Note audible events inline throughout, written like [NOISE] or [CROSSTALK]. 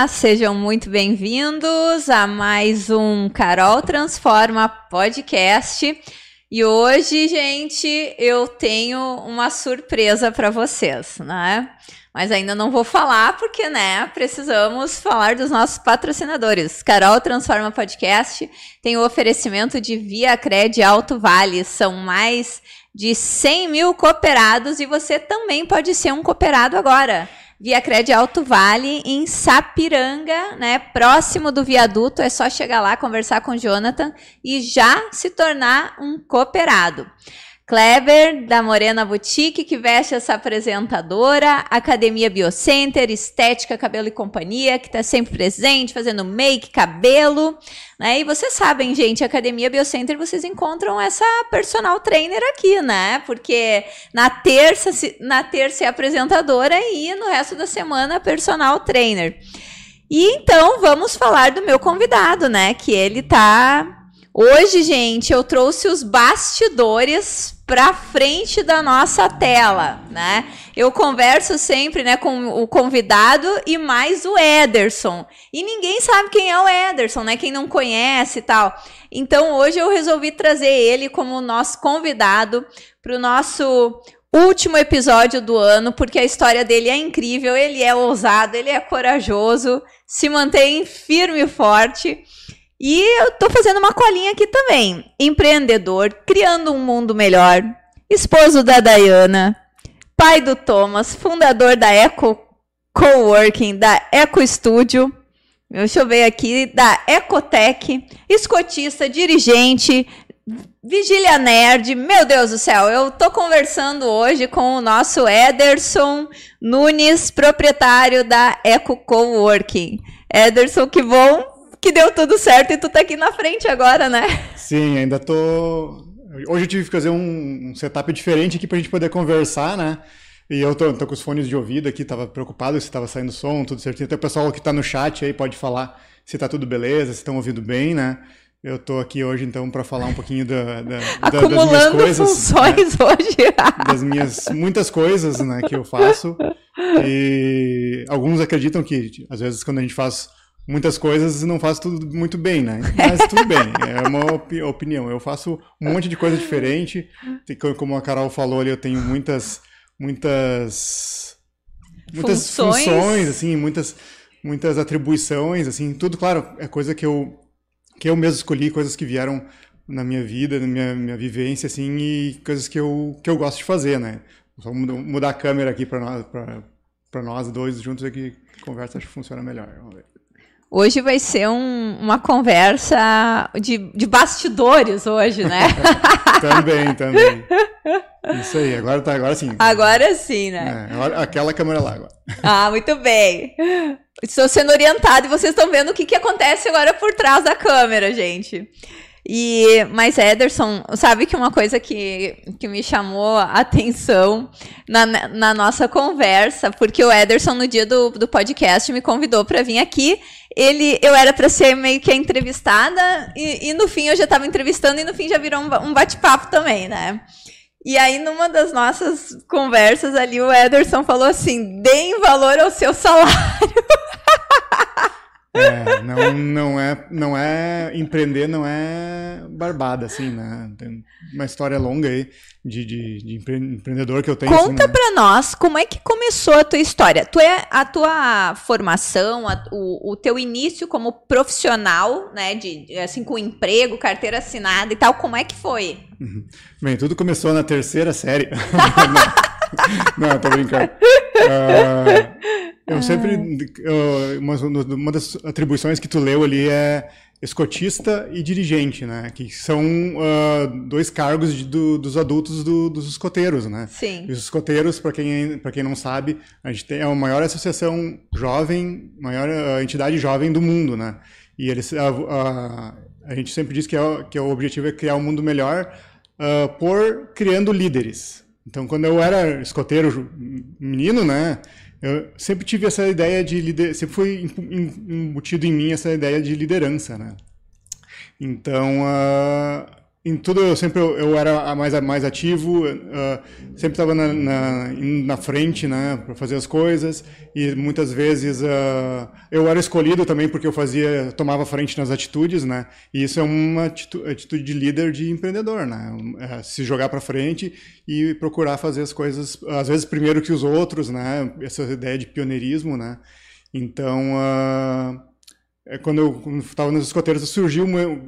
Olá, sejam muito bem-vindos a mais um Carol Transforma podcast. E hoje, gente, eu tenho uma surpresa para vocês, né? Mas ainda não vou falar porque, né, precisamos falar dos nossos patrocinadores. Carol Transforma Podcast tem o oferecimento de Via Cred Alto Vale. São mais de 100 mil cooperados e você também pode ser um cooperado agora. Via Cred Alto Vale, em Sapiranga, né? Próximo do viaduto. É só chegar lá, conversar com o Jonathan e já se tornar um cooperado. Kleber, da Morena Boutique, que veste essa apresentadora, Academia Biocenter, Estética, Cabelo e Companhia, que está sempre presente, fazendo make, cabelo, né? E vocês sabem, gente, Academia Biocenter, vocês encontram essa personal trainer aqui, né? Porque na terça, na terça é apresentadora e no resto da semana personal trainer. E então vamos falar do meu convidado, né? Que ele tá Hoje, gente, eu trouxe os bastidores para frente da nossa tela, né? Eu converso sempre, né, com o convidado e mais o Ederson. E ninguém sabe quem é o Ederson, né? Quem não conhece e tal. Então, hoje eu resolvi trazer ele como nosso convidado para o nosso último episódio do ano, porque a história dele é incrível, ele é ousado, ele é corajoso, se mantém firme e forte. E eu tô fazendo uma colinha aqui também. Empreendedor, criando um mundo melhor, esposo da Dayana, pai do Thomas, fundador da Eco Coworking, da Eco Studio, deixa eu ver aqui, da Ecotech, escotista, dirigente, Vigília Nerd, meu Deus do céu, eu tô conversando hoje com o nosso Ederson Nunes, proprietário da Eco Coworking. Ederson, que bom que deu tudo certo e tu tá aqui na frente agora, né? Sim, ainda tô. Hoje eu tive que fazer um, setup diferente aqui pra gente poder conversar, né? E eu tô, tô com os fones de ouvido aqui, tava preocupado se tava saindo som, tudo certinho. Até o pessoal que tá no chat aí pode falar se tá tudo beleza, se estão ouvindo bem, né? Eu tô aqui hoje, então, para falar um pouquinho da, da, Acumulando das minhas coisas. funções né? hoje. [LAUGHS] das minhas muitas coisas né, que eu faço. E alguns acreditam que, às vezes, quando a gente faz muitas coisas não faço tudo muito bem, né? Mas tudo bem, é uma op opinião. Eu faço um monte de coisa diferente. Como a Carol falou ali, eu tenho muitas, muitas, muitas funções, funções assim, muitas, muitas atribuições, assim, tudo, claro, é coisa que eu, que eu mesmo escolhi, coisas que vieram na minha vida, na minha, minha vivência, assim, e coisas que eu, que eu gosto de fazer, né? Só mudar a câmera aqui para nós, para nós dois juntos aqui, conversa acho que funciona melhor. Vamos ver. Hoje vai ser um, uma conversa de, de bastidores hoje, né? [LAUGHS] também, também. Isso aí, agora, tá, agora sim. Agora sim, né? É, agora, aquela câmera lá agora. Ah, muito bem. Estou sendo orientado e vocês estão vendo o que, que acontece agora por trás da câmera, gente. E, mas Ederson, sabe que uma coisa que, que me chamou a atenção na, na nossa conversa, porque o Ederson, no dia do, do podcast, me convidou para vir aqui. Ele, eu era para ser meio que a entrevistada, e, e no fim eu já estava entrevistando, e no fim já virou um, um bate-papo também, né? E aí, numa das nossas conversas ali, o Ederson falou assim: deem valor ao seu salário. [LAUGHS] Não, não, é, não é. Empreender não é barbada, assim, né? Tem uma história longa aí de, de, de empreendedor que eu tenho. Conta assim, né? pra nós como é que começou a tua história. Tu é, a tua formação, a, o, o teu início como profissional, né? De, assim, com emprego, carteira assinada e tal, como é que foi? Uhum. Bem, tudo começou na terceira série. [LAUGHS] não, tô brincando. Uh, eu sempre. Eu, uma, uma, das atribuições que tu leu ali é escotista e dirigente, né? Que são uh, dois cargos de, do, dos adultos do, dos escoteiros, né? Sim. E os escoteiros, para quem, quem não sabe, a gente tem, é a maior associação jovem, maior uh, entidade jovem do mundo, né? E eles, a, a gente sempre diz que, é, que é o objetivo é criar um mundo melhor uh, por criando líderes. Então, quando eu era escoteiro menino, né? Eu sempre tive essa ideia de liderança, sempre foi embutido em mim essa ideia de liderança, né? Então, uh, em tudo eu sempre eu, eu era mais mais ativo uh, sempre estava na, na, na, frente né para fazer as coisas. E muitas vezes uh, eu era escolhido também porque eu fazia tomava frente nas atitudes né. E isso é uma atitude, de líder de empreendedor né. É se jogar para frente e procurar fazer as coisas às vezes primeiro que os outros né. Essa ideia de pioneirismo né. Então uh, é, quando eu estava nos escoteiros, surgiu,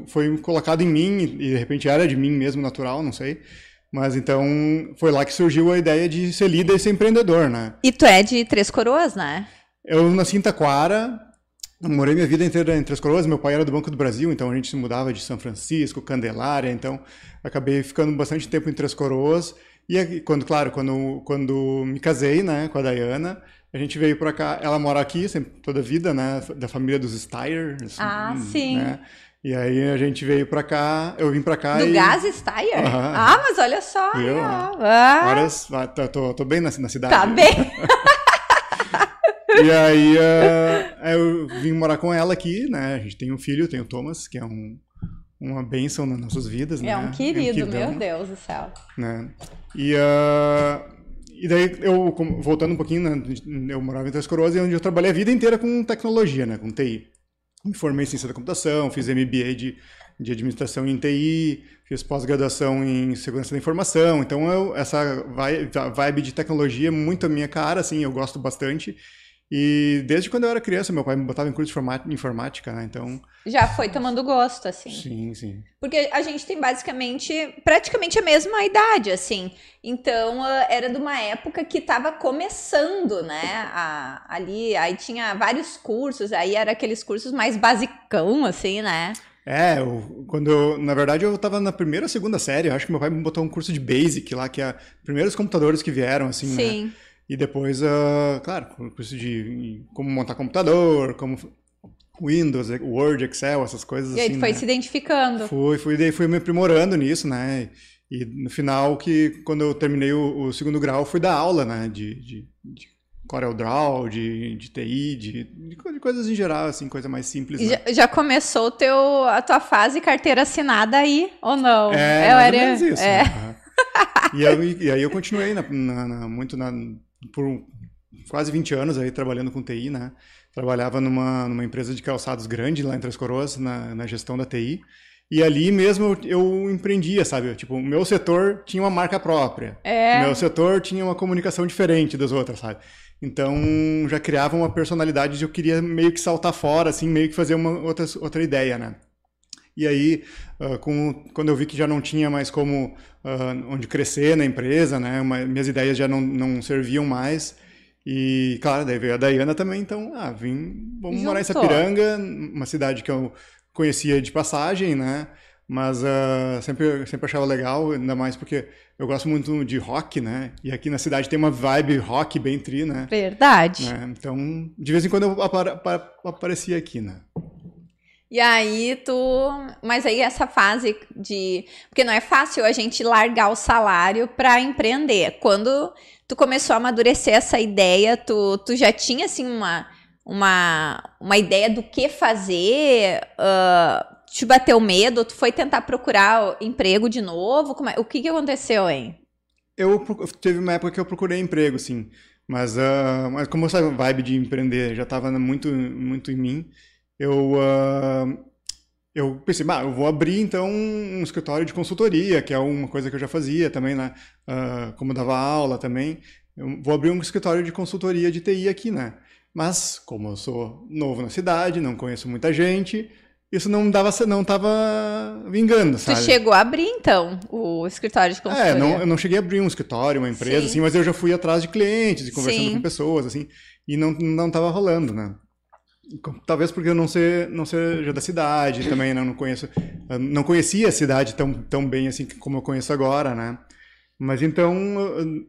foi colocado em mim, e de repente era de mim mesmo, natural, não sei. Mas então foi lá que surgiu a ideia de ser líder e ser empreendedor, né? E tu é de Três Coroas, né? Eu nasci em Taquara, morei minha vida inteira em Três Coroas. Meu pai era do Banco do Brasil, então a gente se mudava de São Francisco, Candelária, então acabei ficando bastante tempo em Três Coroas. E quando, claro, quando, quando me casei, né, com a Dayana, a gente veio para cá, ela mora aqui sempre, toda a vida, né? Da família dos Steyer. Ah, né? sim. E aí a gente veio para cá, eu vim para cá Do e... Gás Steyer? Uhum. Ah, mas olha só. Eu, ah. Várias, tô, tô, tô, bem na, na cidade. Tá bem. [LAUGHS] e aí uh, eu vim morar com ela aqui, né? A gente tem um filho, tem o Thomas, que é um, uma bênção nas nossas vidas, é né? É um querido, é um meu Deus do céu. Né? E... Uh, e daí, eu, voltando um pouquinho, né, eu morava em Três Coroas, onde eu trabalhei a vida inteira com tecnologia, né, com TI. Me formei em ciência da computação, fiz MBA de, de administração em TI, fiz pós-graduação em segurança da informação. Então, eu, essa vibe de tecnologia é muito a minha cara, assim, eu gosto bastante. E desde quando eu era criança, meu pai me botava em curso de informática, né? Então. Já foi tomando gosto, assim. Sim, sim. Porque a gente tem basicamente, praticamente a mesma idade, assim. Então, ah, era de uma época que estava começando, né? A, ali, aí tinha vários cursos, aí era aqueles cursos mais basicão, assim, né? É, eu, quando eu, na verdade eu estava na primeira ou segunda série, eu acho que meu pai me botou um curso de Basic lá, que é primeiros computadores que vieram, assim, né? Sim. E depois, uh, claro, curso de como montar computador, como Windows, Word, Excel, essas coisas e assim. Aí foi né? se identificando. Fui, fui, daí fui me aprimorando nisso, né? E no final, que quando eu terminei o, o segundo grau, fui dar aula, né? De, de, de CorelDRAW, de, de TI, de, de, coisas em geral, assim, coisa mais simples. Né? Já, já, começou teu, a tua fase carteira assinada aí, ou não? É, é mais era... isso. É. Né? E, eu, e, aí eu continuei na, na, na, muito na, por quase 20 anos aí trabalhando com TI, né? Trabalhava numa, numa empresa de calçados grande lá em Três Coroas, na, na gestão da TI. E ali mesmo eu empreendia, sabe? Tipo, o meu setor tinha uma marca própria. É. Meu setor tinha uma comunicação diferente das outras, sabe? Então já criava uma personalidade de eu queria meio que saltar fora, assim, meio que fazer uma outra, outra ideia, né? E aí, uh, com, quando eu vi que já não tinha mais como uh, onde crescer na empresa, né, uma, minhas ideias já não, não serviam mais. E, claro, daí veio a Dayana também, então, ah, vim, vamos Juntou. morar em Sapiranga, uma cidade que eu conhecia de passagem, né? Mas uh, sempre, sempre achava legal, ainda mais porque eu gosto muito de rock, né? E aqui na cidade tem uma vibe rock bem tri, né? Verdade. Né? Então, de vez em quando eu aparecia aqui, né? E aí tu. Mas aí essa fase de. Porque não é fácil a gente largar o salário para empreender. Quando tu começou a amadurecer essa ideia, tu, tu já tinha assim uma, uma, uma ideia do que fazer? Uh, te bateu medo? Tu foi tentar procurar emprego de novo? É, o que, que aconteceu, hein? Eu teve uma época que eu procurei emprego, sim. Mas, uh, mas como essa vibe de empreender já estava muito, muito em mim, eu, uh, eu pensei, bah, eu vou abrir então um escritório de consultoria, que é uma coisa que eu já fazia também, né? Uh, como dava aula também. Eu vou abrir um escritório de consultoria de TI aqui, né? Mas, como eu sou novo na cidade, não conheço muita gente, isso não dava, não estava vingando, sabe? Tu chegou a abrir, então, o escritório de é, consultoria? É, não, eu não cheguei a abrir um escritório, uma empresa, Sim. assim, mas eu já fui atrás de clientes e conversando Sim. com pessoas, assim, e não, não tava rolando, né? Talvez porque eu não, ser, não seja da cidade também, né? não conheço, não conhecia a cidade tão, tão bem assim como eu conheço agora, né? Mas então,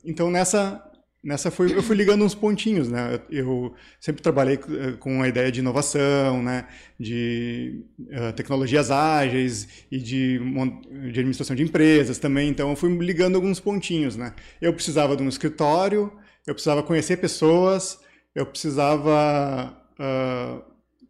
então nessa nessa foi, eu fui ligando uns pontinhos, né? Eu sempre trabalhei com a ideia de inovação, né? De uh, tecnologias ágeis e de, de administração de empresas também. Então eu fui ligando alguns pontinhos, né? Eu precisava de um escritório, eu precisava conhecer pessoas, eu precisava uh,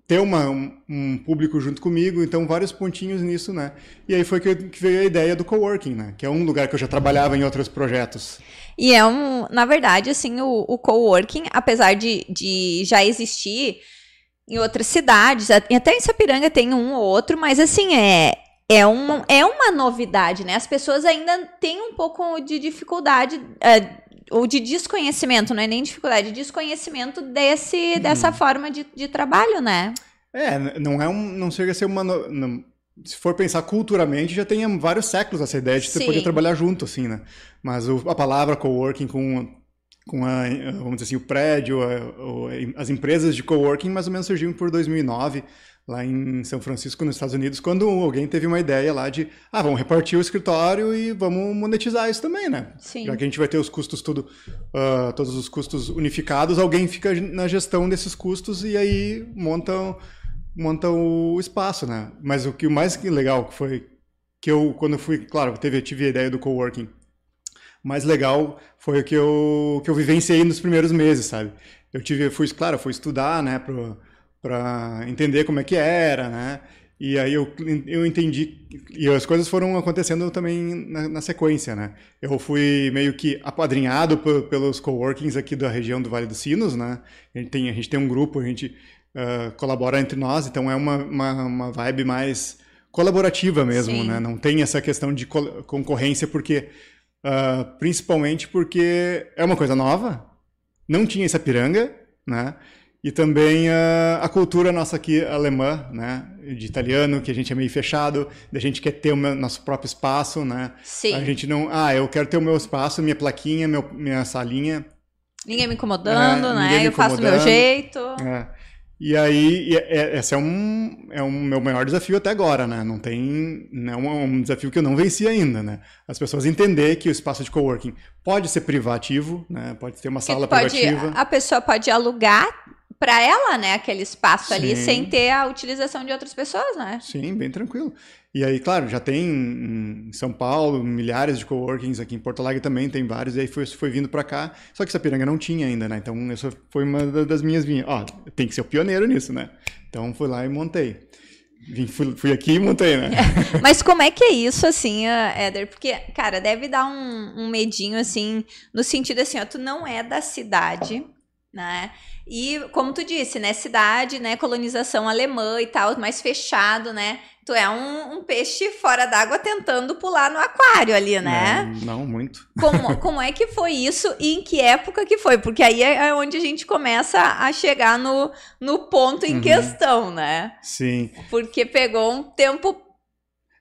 ter uma, um, público junto comigo, então vários pontinhos nisso, né? E aí foi que, que, veio a ideia do coworking, né? Que é um lugar que eu já trabalhava em outros projetos. E é um, na verdade, assim, o, o coworking, apesar de, de já existir em outras cidades, até em Sapiranga tem um ou outro, mas assim, é, é, uma, é uma novidade, né? As pessoas ainda têm um pouco de dificuldade, é, ou de desconhecimento, não é nem dificuldade, de desconhecimento desse, dessa hum. forma de, de trabalho, né? É, não é um, não chega a ser uma, não, se for pensar culturalmente, já tem vários séculos essa ideia de você poder trabalhar junto, assim, né? Mas o, a palavra coworking com, com a, vamos dizer assim, o prédio, a, as empresas de coworking mais ou menos surgiram por 2009, lá em São Francisco, nos Estados Unidos, quando alguém teve uma ideia lá de, ah, vamos repartir o escritório e vamos monetizar isso também, né? Sim. Já que a gente vai ter os custos tudo, uh, todos os custos unificados, alguém fica na gestão desses custos e aí montam monta o espaço, né? Mas o que o mais legal que foi que eu quando eu fui, claro, teve tive a ideia do coworking. Mais legal foi o que eu que eu vivenciei nos primeiros meses, sabe? Eu tive, fui, claro, fui estudar, né, para entender como é que era, né? E aí eu, eu entendi, e as coisas foram acontecendo também na, na sequência, né? Eu fui meio que apadrinhado pelos coworkings aqui da região do Vale dos Sinos, né? A gente tem, a gente tem um grupo, a gente uh, colabora entre nós, então é uma, uma, uma vibe mais colaborativa mesmo, Sim. né? Não tem essa questão de concorrência, porque uh, principalmente porque é uma coisa nova, não tinha essa piranga, né? E também uh, a cultura nossa aqui alemã, né, de italiano, que a gente é meio fechado, a gente quer ter o meu, nosso próprio espaço, né? Sim. A gente não, ah, eu quero ter o meu espaço, minha plaquinha, meu, minha salinha. Ninguém me incomodando, é, né? Me eu faço do meu jeito. É. E aí, e, é, esse é um, é um meu maior desafio até agora, né? Não tem. Né, é um, um desafio que eu não venci ainda, né? As pessoas entender que o espaço de coworking pode ser privativo, né? Pode ter uma sala pode, privativa. A pessoa pode alugar para ela, né, aquele espaço Sim. ali, sem ter a utilização de outras pessoas, né? Sim, bem tranquilo. E aí, claro, já tem em São Paulo milhares de coworkings, aqui em Porto Alegre também tem vários, e aí foi, foi vindo para cá, só que Sapiranga não tinha ainda, né? Então, essa foi uma das minhas vinhas. Ó, tem que ser o pioneiro nisso, né? Então, fui lá e montei. Vim, fui, fui, aqui e montei, né? [LAUGHS] Mas como é que é isso, assim, Éder? Porque, cara, deve dar um, um medinho, assim, no sentido assim, ó, tu não é da cidade, né? E, como tu disse, né, cidade, né, colonização alemã e tal, mais fechado, né? Tu é um, um peixe fora d'água tentando pular no aquário ali, né? Não, não, muito. Como, como é que foi isso e em que época que foi? Porque aí é, é onde a gente começa a chegar no, no ponto em uhum. questão, né? Sim. Porque pegou um tempo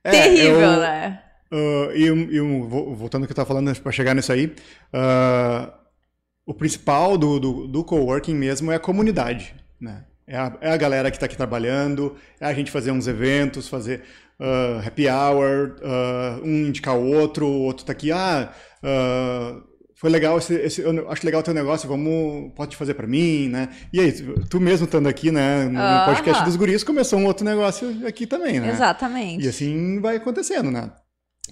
é, terrível, eu, né? Uh, e, e voltando ao que eu estava falando, para chegar nisso aí, uh, o principal do, do, do coworking mesmo é a comunidade, né? É a, é a galera que está aqui trabalhando, é a gente fazer uns eventos, fazer uh, happy hour, uh, um indicar o outro, o outro está aqui, ah, uh, foi legal esse, esse, eu acho legal o teu negócio, vamos, pode fazer para mim, né? E aí, tu mesmo estando aqui, né, no podcast dos guris, começou um outro negócio aqui também, né? Exatamente. E assim vai acontecendo, né?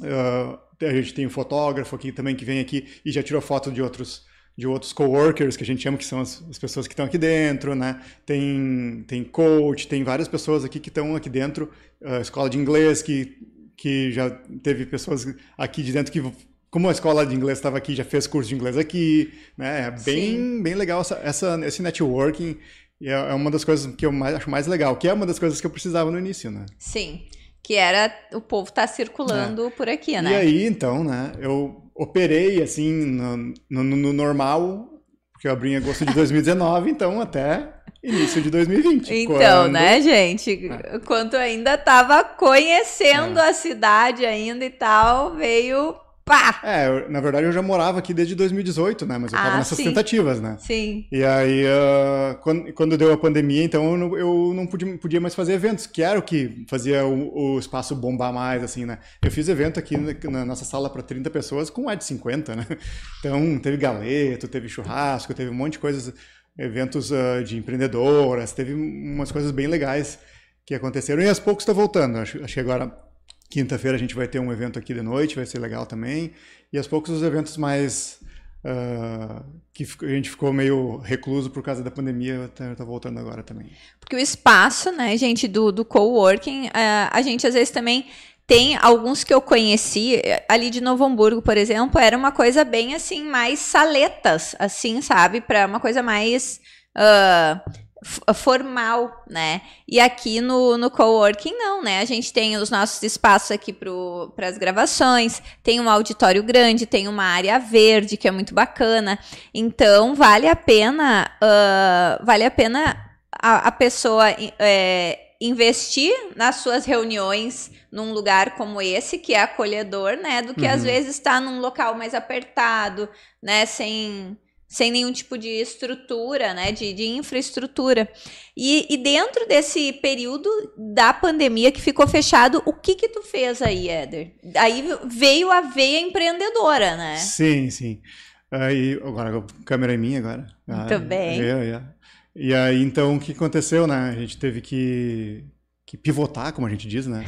Uh, a gente tem um fotógrafo aqui também que vem aqui e já tirou foto de outros de outros coworkers que a gente chama que são as, as pessoas que estão aqui dentro, né? Tem tem coach, tem várias pessoas aqui que estão aqui dentro, uh, escola de inglês que que já teve pessoas aqui de dentro que como a escola de inglês estava aqui, já fez curso de inglês aqui, né? É bem Sim. bem legal essa, essa esse networking é, é uma das coisas que eu mais, acho mais legal, que é uma das coisas que eu precisava no início, né? Sim. Que era o povo tá circulando é. por aqui, né? E aí, então, né? Eu operei assim no, no, no, normal, porque eu abri em agosto de 2019, [LAUGHS] então até início de 2020. Então, quando... né, gente? É. Quando ainda estava conhecendo é. a cidade ainda e tal, veio pá! É, na verdade eu já morava aqui desde 2018, né? Mas eu tava ah, nessas sim. tentativas, né? Sim. E aí, uh, quando, quando deu a pandemia, então eu não, eu não podia, podia mais fazer eventos, que era o que fazia o, o espaço bombar mais, assim, né? Eu fiz evento aqui na, na nossa sala para 30 pessoas com mais de 50, né? Então teve galeto, teve churrasco, teve um monte de coisas, eventos uh, de empreendedoras, teve umas coisas bem legais que aconteceram e aos poucos está voltando. Acho, acho que agora Quinta-feira a gente vai ter um evento aqui de noite, vai ser legal também. E aos poucos os eventos mais uh, que a gente ficou meio recluso por causa da pandemia, está voltando agora também. Porque o espaço, né, gente, do, do coworking, uh, a gente às vezes também tem alguns que eu conheci, ali de Novo Hamburgo, por exemplo, era uma coisa bem assim, mais saletas, assim, sabe? Para uma coisa mais uh, formal, né? E aqui no, no coworking, não, né? A gente tem os nossos espaços aqui para as gravações, tem um auditório grande, tem uma área verde, que é muito bacana. Então, vale a pena, uh, vale a pena a, a pessoa. É, investir nas suas reuniões num lugar como esse, que é acolhedor, né? Do que uhum. às vezes estar num local mais apertado, né? Sem, sem nenhum tipo de estrutura, né? De, de infraestrutura. E, e dentro desse período da pandemia que ficou fechado, o que que tu fez aí, Éder? Aí veio a veia empreendedora, né? Sim, sim. Aí, agora, a câmera é minha agora. Muito ah, bem. É, é. E aí, então, o que aconteceu, né? A gente teve que, que pivotar, como a gente diz, né?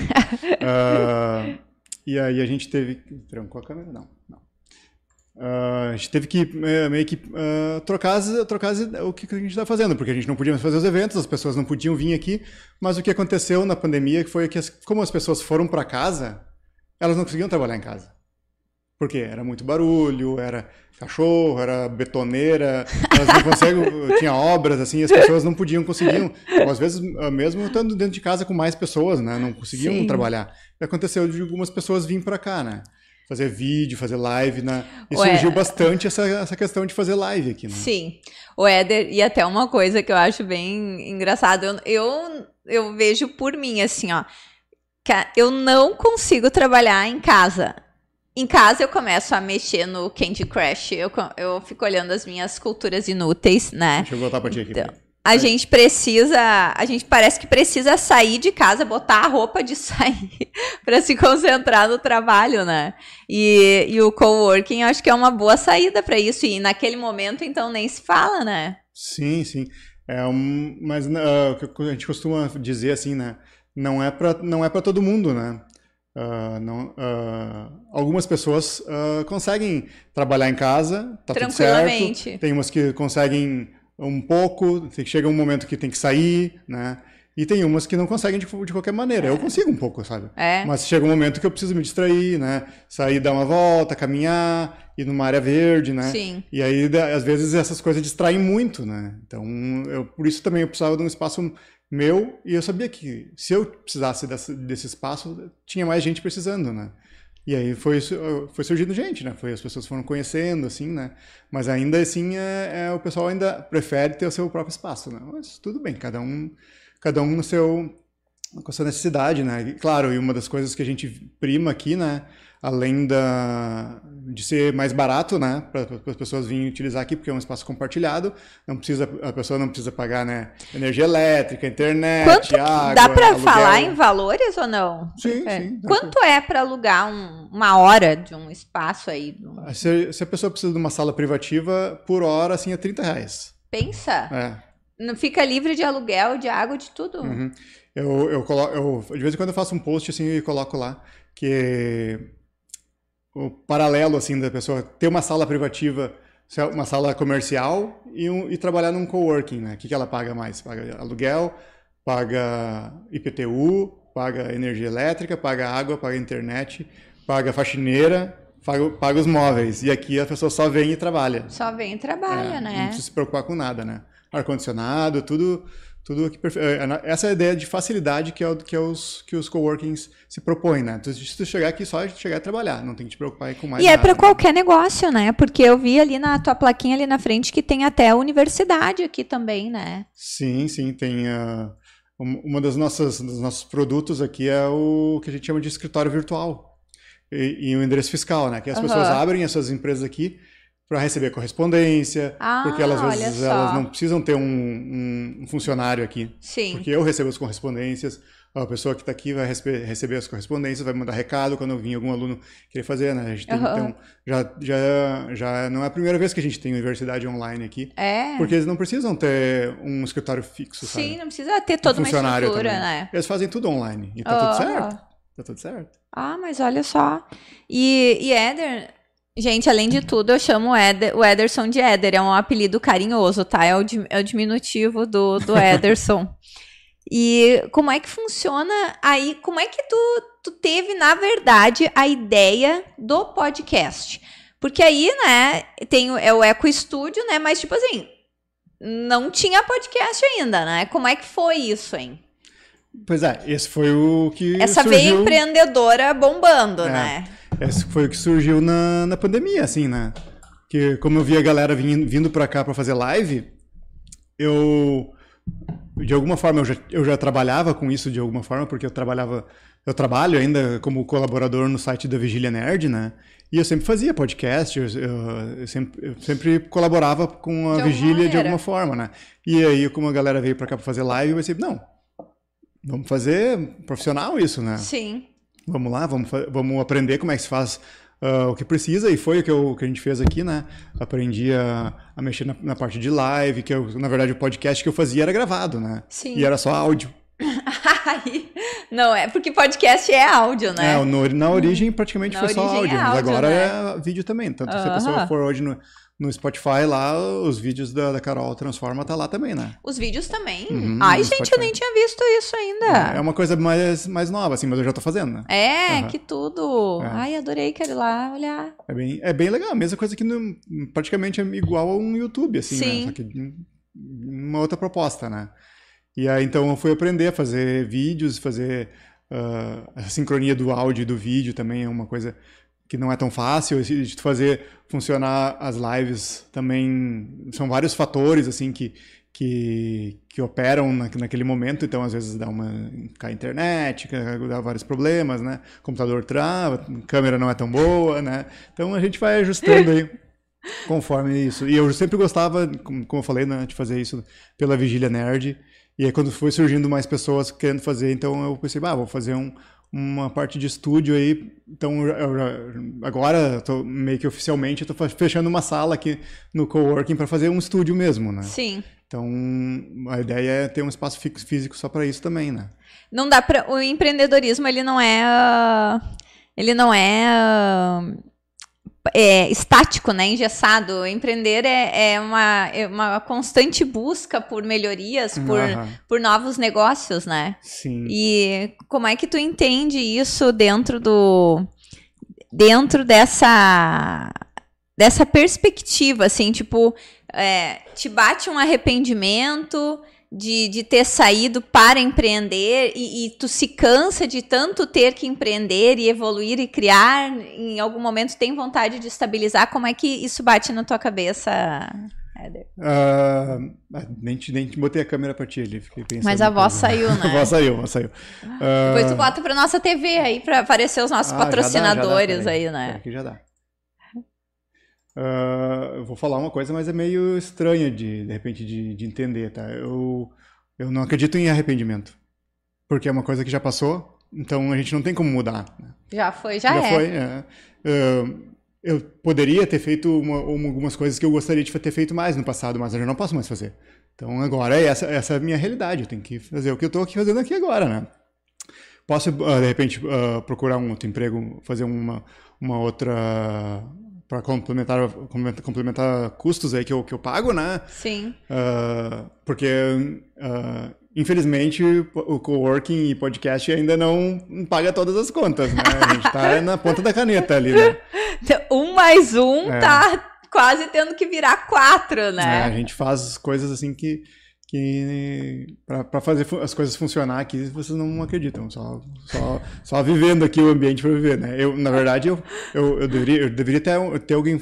uh, [LAUGHS] e aí a gente teve... Trancou a câmera? Não. Uh, a gente teve que é, meio que uh, trocar, as, trocar as, o que a gente está fazendo, porque a gente não podia fazer os eventos, as pessoas não podiam vir aqui, mas o que aconteceu na pandemia foi que, as, como as pessoas foram para casa, elas não conseguiam trabalhar em casa. Porque era muito barulho, era cachorro, era betoneira, elas não conseguem, [LAUGHS] tinha obras assim, as pessoas não podiam, conseguiam, às vezes mesmo estando dentro de casa com mais pessoas, né, não conseguiam Sim. trabalhar. E aconteceu de algumas pessoas virem para cá, né? Fazer vídeo, fazer live, né? E surgiu é... bastante essa, essa questão de fazer live aqui, né? Sim. O Éder, e até uma coisa que eu acho bem engraçado, eu, eu, eu vejo por mim, assim, ó, que eu não consigo trabalhar em casa. Em casa eu começo a mexer no Candy Crush. Eu, eu fico olhando as minhas culturas inúteis, né? Deixa eu voltar pra ti aqui. Então, a gente precisa, a gente parece que precisa sair de casa, botar a roupa de [LAUGHS] sair para se concentrar no trabalho, né? E, e o coworking acho que é uma boa saída para isso. E naquele momento, então, nem se fala, né? Sim, sim. É um, mas uh, a gente costuma dizer assim, né? Não é para não é para todo mundo, né? Uh, não, uh, algumas pessoas conseguem trabalhar em casa, tá tudo certo. Tem umas que conseguem um pouco, chega um momento que tem que sair, né? E tem umas que não conseguem de, de qualquer maneira. É. Eu consigo um pouco, sabe? É. Mas chega um momento que eu preciso me distrair, né? Sair, dar uma volta, caminhar, ir numa área verde, né? Sim. E aí, às vezes, essas coisas distraem muito, né? Então, eu, por isso também eu precisava de um espaço meu, e eu sabia que se eu precisasse desse, desse espaço, tinha mais gente precisando, né? E aí foi, foi surgindo gente, né? Foi, as pessoas foram conhecendo, assim, né? Mas ainda assim, é, é, o pessoal ainda prefere ter o seu próprio espaço, né? Mas tudo bem, cada um, cada um no seu, com a sua necessidade, né? E, claro, e uma das coisas que a gente prima aqui, né? Além da, de ser mais barato, né, para as pessoas virem utilizar aqui, porque é um espaço compartilhado, não precisa, a pessoa não precisa pagar, né, energia elétrica, internet, Quanto, água, Dá para falar em valores ou não? Sim, é. sim. Quanto pra... é para alugar um, uma hora de um espaço aí? Um... Se, se, a pessoa precisa de uma sala privativa, por hora, assim, é 30 reais. Pensa? É. Não fica livre de aluguel, de água, de tudo. Uhum. Eu, eu, coloco, eu, de vez em quando eu faço um post assim e coloco lá que o paralelo assim da pessoa ter uma sala privativa, uma sala comercial e, um, e trabalhar num coworking, né? O que, que ela paga mais? Paga aluguel, paga IPTU, paga energia elétrica, paga água, paga internet, paga faxineira, paga, paga os móveis. E aqui a pessoa só vem e trabalha. Só vem e trabalha, é, né? Não precisa se preocupar com nada, né? Ar-condicionado, tudo tudo que é, essa é a ideia de facilidade que é o que, é os, que os coworkings se propõem, né? Então, se tu chegar aqui só chegar a trabalhar, não tem que te preocupar com mais E é nada, é para qualquer negócio, né? Porque eu vi ali na tua plaquinha ali na frente que tem até a universidade aqui também, né? Sim, sim, tem uh, uma das nossas dos nossos produtos aqui é o que a gente chama de escritório virtual e, e o endereço fiscal, né? Que as uhum. pessoas abrem essas empresas aqui para receber correspondência, ah, porque elas às vezes elas não precisam ter um, um, funcionário aqui. Sim. Porque eu recebo as correspondências, a pessoa que está aqui vai receber, receber, as correspondências, vai mandar recado quando vir algum aluno querer fazer, né? A gente tem, uhum. então, já, já, já não é a primeira vez que a gente tem universidade online aqui. É. Porque eles não precisam ter um escritório fixo, Sim, sabe? não precisa ter toda um uma estrutura, também. né? Eles fazem tudo online e tá tudo certo. Tá tudo certo. Ah, mas olha só. E, e Éder, Gente, além de tudo, eu chamo o, Eder, o Ederson de Éder, é um apelido carinhoso, tá? É o, é o diminutivo do, do [LAUGHS] Ederson. e como é que funciona aí? Como é que tu, tu teve, na verdade, a ideia do podcast? Porque aí, né, tem o, é o Eco Studio, né? Mas, tipo assim, não tinha podcast ainda, né? Como é que foi isso, hein? Pois é, esse foi o que. Essa surgiu... veia empreendedora bombando, É. né? Esse foi o que surgiu na, na pandemia, assim, né? Que como eu vi a galera vindo, vindo pra cá pra fazer live, eu. De alguma forma, eu já, eu já trabalhava com isso de alguma forma, porque eu trabalhava. Eu trabalho ainda como colaborador no site da Vigília Nerd, né? E eu sempre fazia podcast, eu, eu- sempre, eu sempre colaborava com a De Vigília de maneira. alguma forma, né? E aí, como a galera veio pra cá pra fazer live, eu pensei, não, vamos fazer profissional isso, né? Sim. Vamos lá, vamos, vamos aprender como é que se faz ah, o que precisa, e foi o que, eu- que a gente fez aqui, né? Aprendi a, a mexer na, na parte de live, que eu, na verdade o podcast que eu fazia era gravado, né? Sim. E era só áudio. [LAUGHS] Não, é porque podcast é áudio, né? É, no- na origem praticamente Na foi só origem é áudio, mas áudio, agora né? é vídeo também. Tanto se a pessoa for hoje no, no Spotify lá, os vídeos da, da Carol Transforma tá lá também, né? Os vídeos também. Uhum, Ai, gente, Spotify. eu nem tinha visto isso ainda. É uma coisa mais, mais nova, assim, mas eu já tô fazendo, né? É, Aham. que tudo. É. Ai, adorei, quero ir lá olhar. É bem, é bem legal, a mesma coisa que no- praticamente é igual a um YouTube, assim, Sim. né? Só que uma outra proposta, né? E aí então eu fui aprender a fazer vídeos, fazer ah, a sincronia do áudio e do vídeo também é uma coisa que não é tão fácil de fazer funcionar as lives também são vários fatores assim que que, que operam na, naquele momento, então às vezes dá uma cai a internet, dá vários problemas, né? Computador trava, câmera não é tão boa, né? Então a gente vai ajustando aí [LAUGHS] conforme isso. E eu sempre gostava, como como eu falei, né, de fazer isso pela Vigília Nerd. E aí quando foi surgindo mais pessoas querendo fazer, então eu pensei, ah, vou fazer um, uma parte de estúdio aí. Então eu eu agora, meio que oficialmente, eu tô fechando uma sala aqui no coworking para fazer um estúdio mesmo, né? Sim. Então a ideia é ter um espaço físico só para isso também, né? Não dá para o empreendedorismo, ele não é ah, ele não é, ah, é estático, né, engessado. Empreender é, é uma, é uma constante busca por melhorias, por, Aham. por novos negócios, né? Sim. E como é que tu entende isso dentro do dentro dessa dessa perspectiva, assim, tipo, é, te bate um arrependimento de, de ter saído para empreender e, e tu se cansa de tanto ter que empreender e evoluir e criar, em algum momento tem vontade de estabilizar, como é que isso bate na tua cabeça, Éder? Ah, ah, nem, te, nem te botei a câmera pra ti ali, fiquei pensando. Mas a voz saiu, [LAUGHS] a né? voz saiu, a voz saiu. Ah, Depois tu bota pra nossa TV aí, pra aparecer os nossos ah, já dá, já dá, patrocinadores peraí. aí, né? Aqui já dá. Ah, eu vou falar uma coisa, mas é meio estranha de, de repente, de, de entender, tá? Eu, eu não acredito em arrependimento. Porque é uma coisa que já passou, então a gente não tem como mudar. né? Já foi, já, é. foi. é. Ah, eu poderia ter feito uma- uma- algumas coisas que eu gostaria de ter feito mais no passado, mas eu já não posso mais fazer. Então agora é essa, essa é a minha realidade. Eu tenho que fazer o que eu estou aqui fazendo aqui agora, né? Posso, ah, de repente, ah, procurar um outro emprego, fazer uma, uma outra. Para complementar, complementar, custos aí que eu, que eu pago, né? Sim. Ah, porque, ah, infelizmente, o coworking e podcast ainda não paga todas as contas, né? A gente tá [LAUGHS] na ponta da caneta ali, né? [LAUGHS] Um mais um É. tá quase tendo que virar quatro, É, a né? gente faz coisas assim que, que para fazer as coisas funcionar aqui, vocês não acreditam, só, só, só vivendo aqui o ambiente para viver, né? Eu, na verdade, eu, eu, eu deveria, eu deveria ter, ter alguém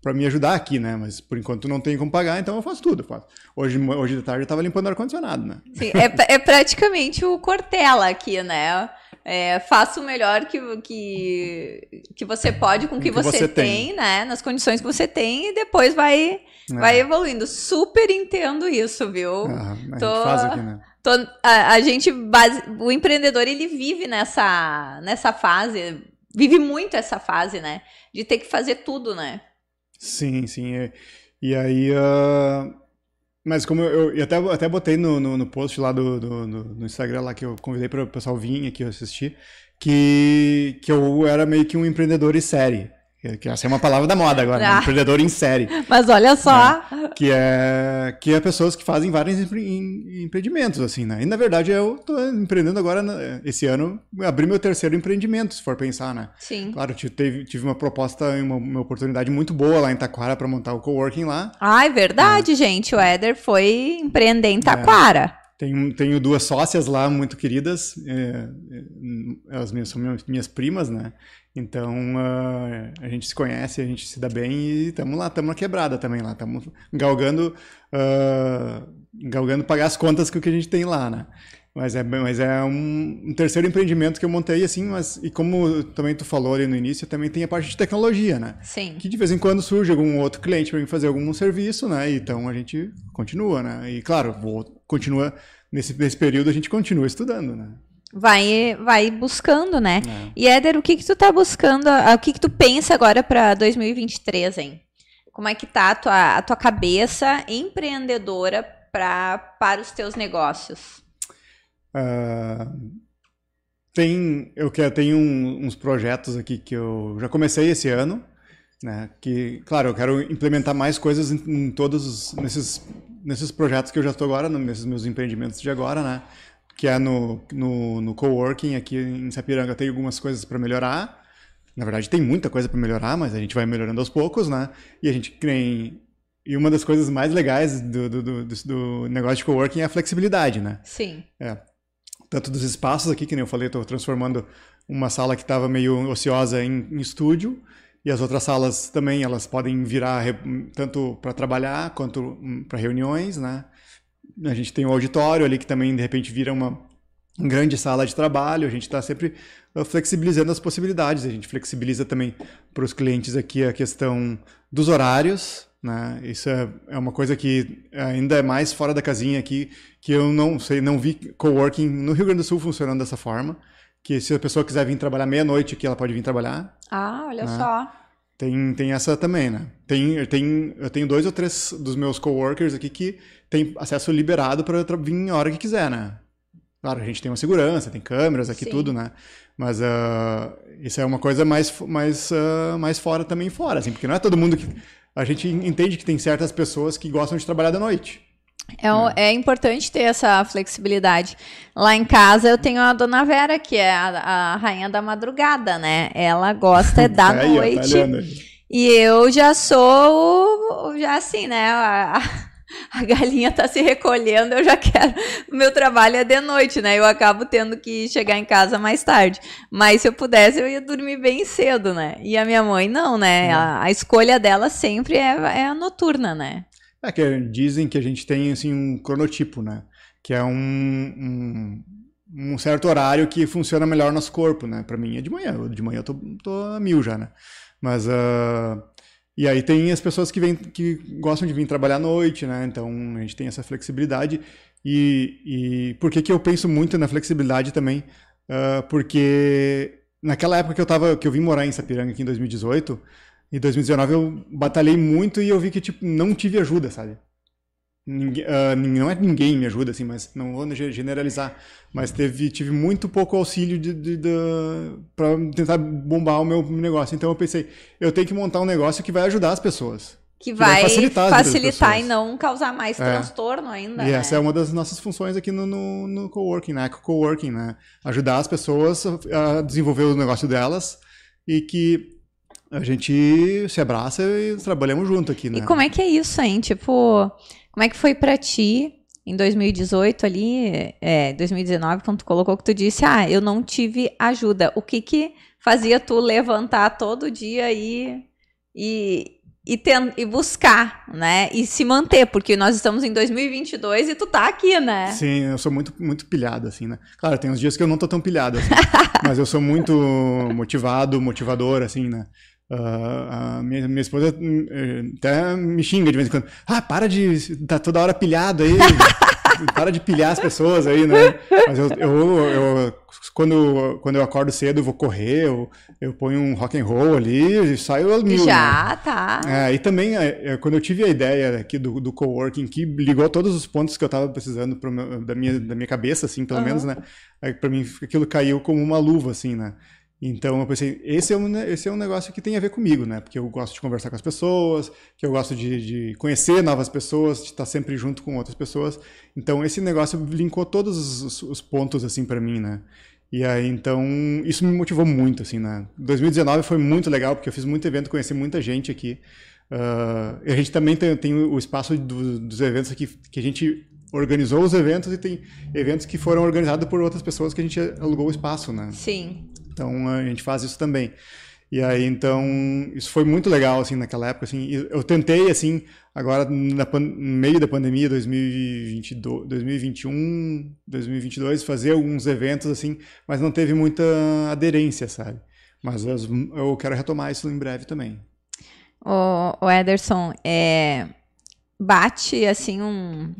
para me ajudar aqui, né? Mas por enquanto não tem como pagar, então eu faço tudo. faço. Hoje, hoje de tarde eu tava limpando ar-condicionado, né? Sim, é, é praticamente o Cortella aqui, né? É, faça o melhor que, que, que você pode com o que, que você, você tem, tem. né? Nas condições que você tem e depois vai, vai evoluindo. Super entendo isso, viu? Ah, a Tô- gente faz aqui, né? Tô- a, a gente, base- o empreendedor, ele vive nessa, nessa fase, vive muito essa fase, né? De ter que fazer tudo, né? Sim, sim. é. E aí. ah, Mas como eu, eu até, até botei no, no, no post lá do, do, do- no Instagram lá que eu convidei para o pessoal vir aqui assistir, que, que eu era meio que um empreendedor em série. Que essa é uma palavra da moda agora, né? ah. empreendedor em série. Mas olha só. Né? Que, é, que é pessoas que fazem vários empre empreendimentos, assim, né? E na verdade eu estou empreendendo agora, né? esse ano, abri meu terceiro empreendimento, se for pensar, né? Sim. Claro, tive, tive uma proposta, uma, uma oportunidade muito boa lá em Taquara para montar o coworking lá. Ah, é verdade, é. gente. O Éder foi empreender em Taquara. É. Tenho, tenho duas sócias lá muito queridas, é, é elas minhas, são minhas, minhas primas, né? Então uh, a gente se conhece, a gente se dá bem e estamos lá, estamos na quebrada também lá, estamos galgando, uh, galgando pagar as contas que o que a gente tem lá, né? Mas é, mas é um, um, terceiro empreendimento que eu montei assim, mas e como também tu falou ali no início, também tem a parte de tecnologia, né? Sim. Que de vez em quando surge algum outro cliente para mim fazer algum serviço, né? Então a gente continua, né? E claro, vou, continua nesse, nesse período a gente continua estudando, né? vai vai buscando, né? É. E Éder, o que que tu tá buscando? O que que tu pensa agora para 2023, hein? Como é que tá a tua, a tua cabeça empreendedora pra, para os teus negócios? Uh, tem, eu quero, tenho um, uns projetos aqui que eu já comecei esse ano, né? Que, claro, eu quero implementar mais coisas em, em todos os, nesses nesses projetos que eu já estou agora, nesses meus empreendimentos de agora, né? que é no, no, no coworking aqui em Sapiranga. Tem algumas coisas para melhorar. Na verdade, tem muita coisa para melhorar, mas a gente vai melhorando aos poucos, né? E a gente tem. E uma das coisas mais legais do, do, do, do negócio de coworking é a flexibilidade, né? Sim. É. Tanto dos espaços aqui, que nem eu falei, estou transformando uma sala que estava meio ociosa em, em estúdio. E as outras salas também, elas podem virar tanto para trabalhar quanto hum, para reuniões, né? a gente tem um auditório ali que também de repente vira uma grande sala de trabalho. A gente está sempre uh, flexibilizando as possibilidades. A gente flexibiliza também para os clientes aqui a questão dos horários. Né? Isso é, é uma coisa que ainda é mais fora da casinha aqui, que eu não sei, não vi coworking no Rio Grande do Sul funcionando dessa forma. Que se a pessoa quiser vir trabalhar meia-noite aqui, ela pode vir trabalhar. Ah, olha né? só. Tem, tem essa também, né? Tem, tem, eu tenho dois ou três dos meus coworkers aqui que tem acesso liberado para vir a hora que quiser, né? Claro, a gente tem uma segurança, tem câmeras aqui, Sim. tudo, né? Mas uh, isso é uma coisa mais, mais, uh, mais fora também fora, assim, porque não é todo mundo que... A gente entende que tem certas pessoas que gostam de trabalhar da noite. É, é. é, importante ter essa flexibilidade. Lá em casa eu tenho a dona Vera, que é a, a rainha da madrugada, né? Ela gosta [LAUGHS] da tá noite. e eu já sou, já assim, né? A, a [LAUGHS] galinha tá se recolhendo, eu já quero. O meu trabalho é de noite, né? Eu acabo tendo que chegar em casa mais tarde. Mas se eu pudesse, eu ia dormir bem cedo, né? E a minha mãe não, né? A, a, escolha dela sempre é, é a noturna, né? É que dizem que a gente tem assim um cronotipo, né? Que é um, um, um certo horário que funciona melhor no nosso corpo, né? Para mim é de manhã. De manhã eu tô, tô a mil já, né? Mas uh, e aí tem as pessoas que, vêm, que gostam de vir trabalhar à noite, né? Então a gente tem essa flexibilidade. E, e por que, que eu penso muito na flexibilidade também? Uh, porque naquela época que eu tava, que eu vim morar em Sapiranga aqui em 2018, em 2019 eu batalhei muito e eu vi que tipo não tive ajuda, sabe? Ninguém, uh, não é ninguém me ajuda, assim, mas não vou generalizar. Mas teve, tive muito pouco auxílio de, de, de para tentar bombar o meu negócio. Então eu pensei, eu tenho que montar um negócio que vai ajudar as pessoas. Que, que vai, vai, facilitar, facilitar e não causar mais é. transtorno ainda. E né? essa é uma das nossas funções aqui no, no, no coworking, né? Coworking, né? Ajudar as pessoas a desenvolver o negócio delas e que a gente se abraça e trabalhamos junto aqui, né? E como é que é isso, hein? Tipo, como é que foi para ti em 2018 ali, é, 2019, quando tu colocou que tu disse, ah, eu não tive ajuda. O que que fazia tu levantar todo dia e, e, e, ten, e buscar, né? E se manter, porque nós estamos em 2022 e tu tá aqui, né? Sim, eu sou muito, muito pilhado, assim, né? Claro, tem uns dias que eu não tô tão pilhado, assim, [LAUGHS] mas eu sou muito motivado, motivador, assim, né? Uh, a minha, minha esposa uh, até me xinga de vez em quando. Ah, para de tá toda hora pilhado aí. [LAUGHS] para de pilhar as pessoas aí, né? Mas eu, eu, eu, quando, quando eu acordo cedo, vou correr, eu, eu ponho um rock and roll ali e saio mil. Já, né? tá. É, e também, é, é, quando eu tive a ideia aqui do, do coworking, que ligou todos os pontos que eu estava precisando meu, da, minha, da minha cabeça, assim, pelo uhum. menos, né? Para mim, aquilo caiu como uma luva, assim, né? Então eu pensei, esse é, um, esse é um negócio que tem a ver comigo, né? Porque eu gosto de conversar com as pessoas, que eu gosto de, de conhecer novas pessoas, de estar sempre junto com outras pessoas. Então esse negócio linkou todos os, os pontos assim para mim, né? E aí então isso me motivou muito assim, né? 2019 foi muito legal porque eu fiz muito evento, conheci muita gente aqui. Uh, a gente também tem, tem o espaço do, dos eventos aqui que a gente organizou os eventos e tem eventos que foram organizados por outras pessoas que a gente alugou o espaço, né? Sim. Então a gente faz isso também. E aí então isso foi muito legal assim naquela época assim. Eu tentei assim agora na, no meio da pandemia 2022, 2021, 2022 fazer alguns eventos assim, mas não teve muita aderência, sabe? Mas eu quero retomar isso em breve também. O, o Ederson, é, bate assim um,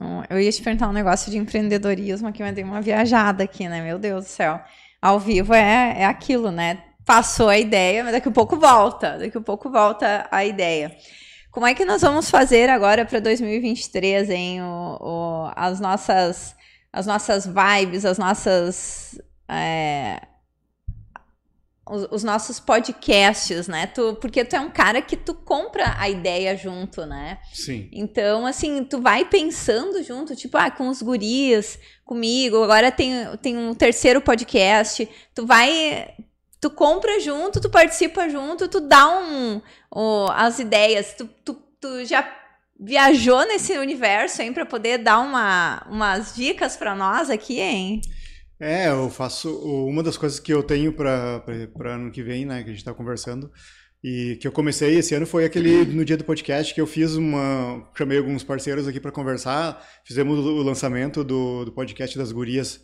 um, Eu ia te perguntar um negócio de empreendedorismo aqui, mas dei uma viajada aqui, né? Meu Deus do céu ao vivo é, é aquilo, né? Passou a ideia, mas daqui a pouco volta, daqui a pouco volta a ideia. Como é que nós vamos fazer agora para 2023, hein? O, o, as nossas as nossas vibes, as nossas é, os, os, nossos podcasts, né? Tu, porque tu é um cara que tu compra a ideia junto, né? Sim. Então, assim, tu vai pensando junto, tipo, ah, com os guris, comigo, agora tem, tem um terceiro podcast, tu vai. Tu compra junto, tu participa junto, tu dá um, um as ideias, tu, tu, tu já viajou nesse universo, hein, para poder dar uma, umas dicas para nós aqui, hein? É, eu faço. Uma das coisas que eu tenho para ano que vem, né, que a gente está conversando, e que eu comecei esse ano foi aquele no dia do podcast que eu fiz uma. Chamei alguns parceiros aqui para conversar, fizemos o lançamento do, do podcast das Gurias,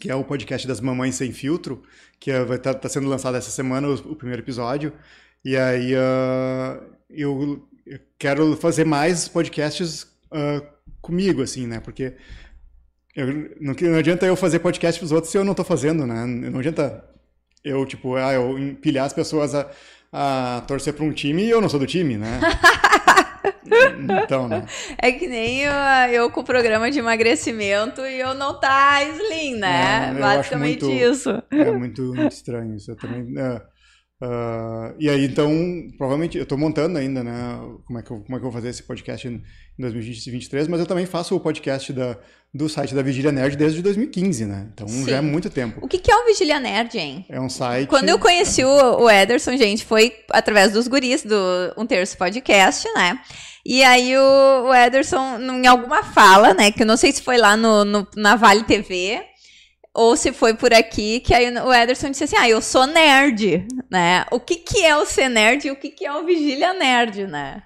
que é o podcast das Mamães Sem Filtro, que é, vai estar tá, tá sendo lançado essa semana, o, o primeiro episódio. E aí uh, eu, eu quero fazer mais podcasts uh, comigo, assim, né? Porque eu, não, não, adianta eu fazer podcast pros outros se eu não tô fazendo, né? Não adianta eu, tipo, ah, eu empilhar as pessoas a, a torcer para um time e eu não sou do time, né? [LAUGHS] então, né? É que nem eu, eu, com o programa de emagrecimento e eu não tá slim, né? É, Basicamente muito, isso. É muito, muito estranho isso. Eu também. Uh, uh, e aí, então, provavelmente, eu tô montando ainda, né? Como é que eu, como é que eu vou fazer esse podcast em 2023, mas eu também faço o podcast da, do site da Vigília Nerd desde 2015, né? Então Sim. já é muito tempo. O que, que é o Vigília Nerd, hein? É um site. Quando eu conheci o, o Ederson, gente, foi através dos guris do Um Terço Podcast, né? E aí o, o Ederson, em alguma fala, né? Que eu não sei se foi lá no, no, na Vale TV ou se foi por aqui, que aí o Ederson disse assim: Ah, eu sou nerd, né? O que, que é o ser nerd e o que, que é o Vigília Nerd, né?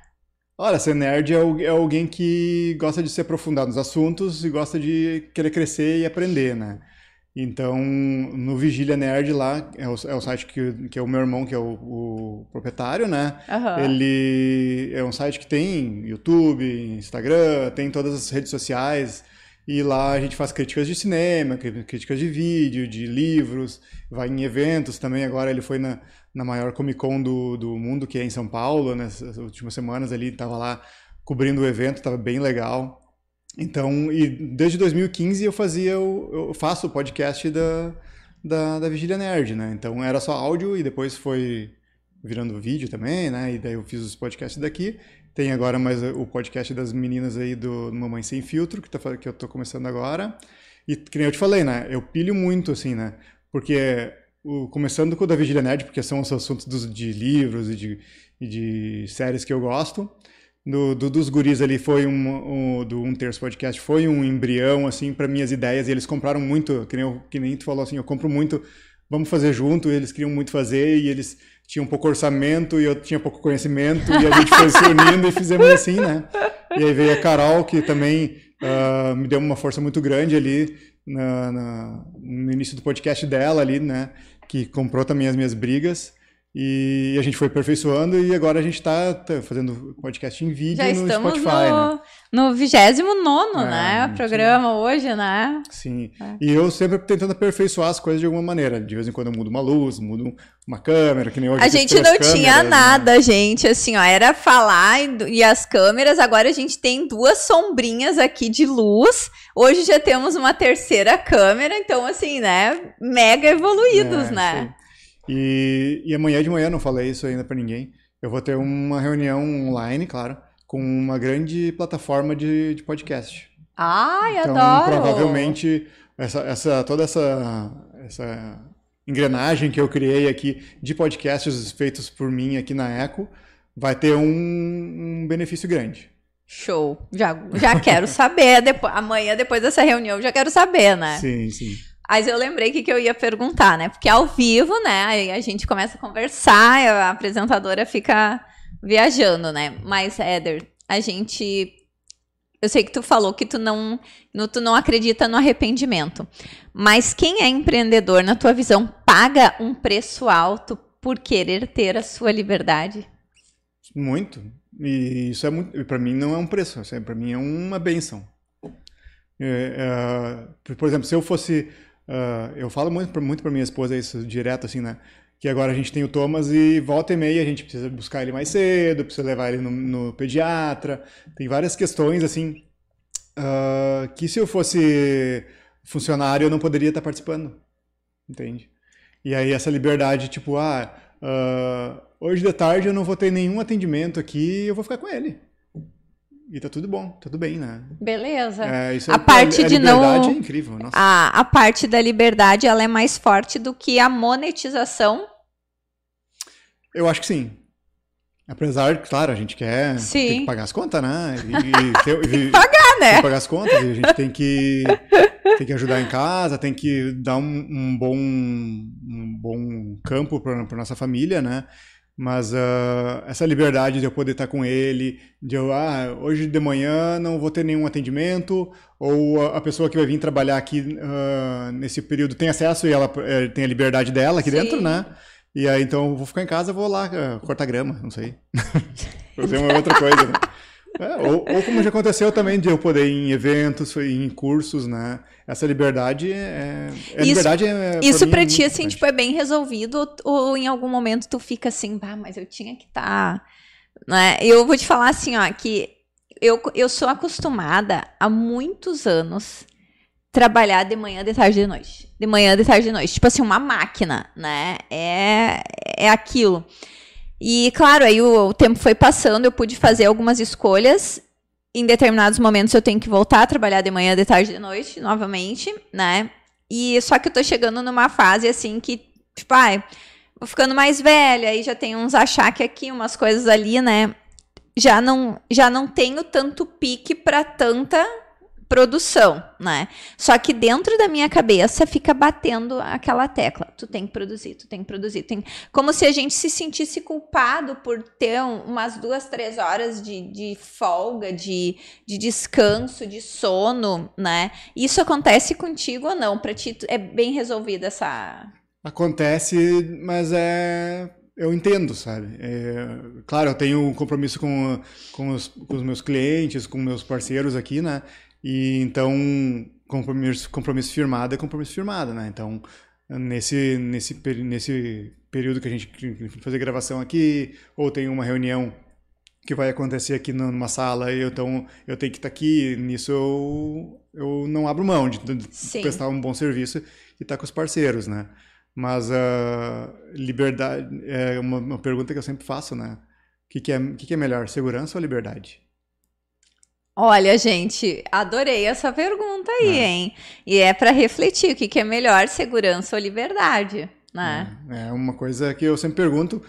Olha, ser nerd é, é alguém que gosta de se aprofundar nos assuntos e gosta de querer crescer e aprender, né? Então, no Vigília Nerd lá, é o, é o site que, que é o meu irmão, que é o, o proprietário, né? Uhum. Ele é um site que tem YouTube, Instagram, tem todas as redes sociais. E lá a gente faz críticas de cinema, críticas de vídeo, de livros, vai em eventos também. Agora ele foi na, na maior Comic Con do, do mundo, que é em São Paulo, nessas últimas semanas ali, estava lá cobrindo o evento, estava bem legal. Então, e desde 2015 eu fazia, o, eu faço o podcast da, da, da Vigília Nerd, né? Então era só áudio e depois foi virando vídeo também, né? E daí eu fiz os podcasts daqui. Tem agora mais o podcast das meninas aí do Mamãe Sem Filtro, que, tá, que eu tô começando agora. E que nem eu te falei, né? Eu pilho muito, assim, né? Porque o, começando com o da Vigília Nerd, porque são os assuntos dos, de livros e de, e de séries que eu gosto. Do, do, dos guris ali foi um, um, do Um Terço Podcast, foi um embrião, assim, para minhas ideias, e eles compraram muito, que nem, eu, que nem tu falou assim, eu compro muito, vamos fazer junto, eles queriam muito fazer, e eles tinham pouco orçamento, e eu tinha pouco conhecimento, e a gente foi se unindo e fizemos assim, né? E aí veio a Carol, que também uh, me deu uma força muito grande ali, na, na, no início do podcast dela ali, né? que comprou também as minhas brigas. E a gente foi aperfeiçoando e agora a gente está tá fazendo podcast em vídeo Já no Spotify, no, né? No 29 É, né? sim. Programa hoje, né? Sim. É. E eu sempre tentando aperfeiçoar as coisas de alguma maneira. De vez em quando eu mudo uma luz, mudo uma câmera, que nem hoje. A gente não tinha câmeras, né? nada, gente. Assim, ó, era falar e, e as câmeras. Agora a gente tem duas sombrinhas aqui de luz. Hoje já temos uma terceira câmera. Então, assim, né? Mega evoluídos, É, né? E, e amanhã de manhã, não falei isso ainda pra ninguém, eu vou ter uma reunião online, claro, com uma grande plataforma de, de podcast. Ai, Então, adoro. provavelmente, essa, essa, toda essa, essa engrenagem que eu criei aqui de podcasts feitos por mim aqui na Eco vai ter um, um benefício grande. Show. Já, já quero saber. Depois, amanhã, depois dessa reunião, já quero saber, né? Sim, sim. Mas eu lembrei que, que eu ia perguntar, né? Porque ao vivo, né? Aí a gente começa a conversar, a apresentadora fica viajando, né? Mas, Éder, a gente. Eu sei que tu falou que tu não, no- tu não acredita no arrependimento. Mas quem é empreendedor, na tua visão, paga um preço alto por querer ter a sua liberdade? Muito. E isso é muito. Para mim não é um preço, é, para mim é uma benção. É, é, por- exemplo, se eu fosse. ah, eu falo muito, muito para minha esposa isso direto, assim, né? Que agora a gente tem o Thomas e volta e meia a gente precisa buscar ele mais cedo, precisa levar ele no, no pediatra. Tem várias questões, assim, ah, que se eu fosse funcionário eu não poderia estar participando. Entende? E aí essa liberdade, tipo, ah, ah, hoje de tarde eu não vou ter nenhum atendimento aqui, eu vou ficar com ele. E tá tudo bom, tudo bem, né? Beleza. É, isso A é, parte a de não- liberdade é incrível. A, a parte da liberdade ela é mais forte do que a monetização. Eu acho que sim. Apesar, claro, a gente quer tem que pagar as contas, né? E, [LAUGHS] e ter- e- tem né? que pagar as contas, e a gente tem que, [LAUGHS] tem que ajudar em casa, tem que dar um, um bom, um bom campo para nossa família, né? Mas ah, essa liberdade de eu poder estar com ele, de eu, ah, hoje de manhã não vou ter nenhum atendimento, ou a, pessoa que vai vir trabalhar aqui ah, nesse período tem acesso e ela eh, tem a liberdade dela aqui Sim. dentro, né? E aí então eu vou ficar em casa, vou lá ah, cortar grama, não sei. [LAUGHS] Fazer uma outra coisa, né? É, ou, ou como já aconteceu também de eu poder ir em eventos, em cursos, né? Essa liberdade é. é Isso- liberdade é, Isso mim, pra é ti, assim, tipo, é bem resolvido, ou, ou em algum momento tu fica assim, bah, mas eu tinha que estar. Né? Eu vou te falar assim, ó, que eu, eu sou acostumada há muitos anos trabalhar de manhã, de tarde, de noite. De manhã, de tarde, de noite. Tipo assim, uma máquina, né? É, é aquilo. E, claro, aí o, o tempo foi passando, eu pude fazer algumas escolhas. Em determinados momentos eu tenho que voltar a trabalhar de manhã, de tarde, de noite, novamente, né? E só que eu tô chegando numa fase assim que, tipo, ai, vou ficando mais velha, aí já tem uns achaque aqui, umas coisas ali, né? Já não, já não tenho tanto pique pra tanta produção, né? Só que dentro da minha cabeça fica batendo aquela tecla. Tu tem que produzir, tu tem que produzir. Tem... Como se a gente se sentisse culpado por ter um- umas duas, três horas de, de folga, de, de descanso, de sono, né? Isso acontece contigo ou não? Pra ti é bem resolvida essa. Acontece, mas é. Eu entendo, sabe? É, claro, eu tenho um compromisso com, com, os, com os meus clientes, com meus parceiros aqui, né? E então, compromisso, compromisso firmado é compromisso firmado, né? Então, nesse, nesse, nesse período que a gente fazer gravação aqui, ou tem uma reunião que vai acontecer aqui numa sala, eu, então eu tenho que estar aqui, nisso eu, eu não abro mão de, Sim. prestar um bom serviço e estar com os parceiros, né? Mas a liberdade é uma, uma pergunta que eu sempre faço, né? O que, que, é, que, que é melhor, segurança ou liberdade? Olha, gente, adorei essa pergunta aí, É. hein? E é pra refletir o que, que é melhor, segurança ou liberdade, né? É, é uma coisa que eu sempre pergunto,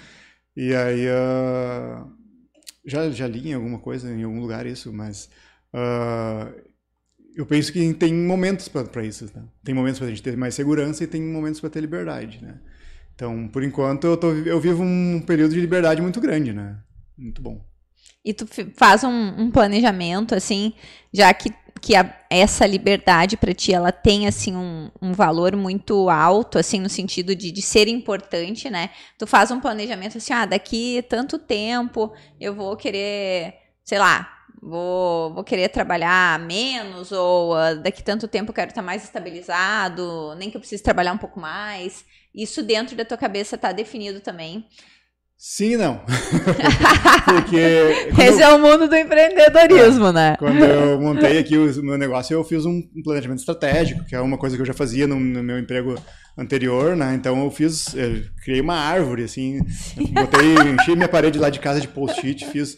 e aí ah, já, já li em alguma coisa, em algum lugar isso, mas ah, eu penso que tem momentos para isso. Né? Tem momentos para a gente ter mais segurança e tem momentos para ter liberdade, né? Então, por enquanto, eu, tô, eu vivo um período de liberdade muito grande, né? Muito bom. E tu faz um, um planejamento, assim, já que que a, essa liberdade para ti ela tem assim um, um, valor muito alto, assim no sentido de, de ser importante, né? Tu faz um planejamento assim, ah, daqui tanto tempo eu vou querer, sei lá, vou, vou querer trabalhar menos ou uh, daqui tanto tempo eu quero estar mais estabilizado, nem que eu precise trabalhar um pouco mais. Isso dentro da tua cabeça está definido também. Sim e não. [LAUGHS] Porque. Esse eu, é o mundo do empreendedorismo, é, né? Quando eu [LAUGHS] montei aqui o meu negócio, eu fiz um planejamento estratégico, que é uma coisa que eu já fazia no, no meu emprego anterior, né? Então eu fiz, eu criei uma árvore, assim, botei, enchi minha parede lá de casa de post-it, fiz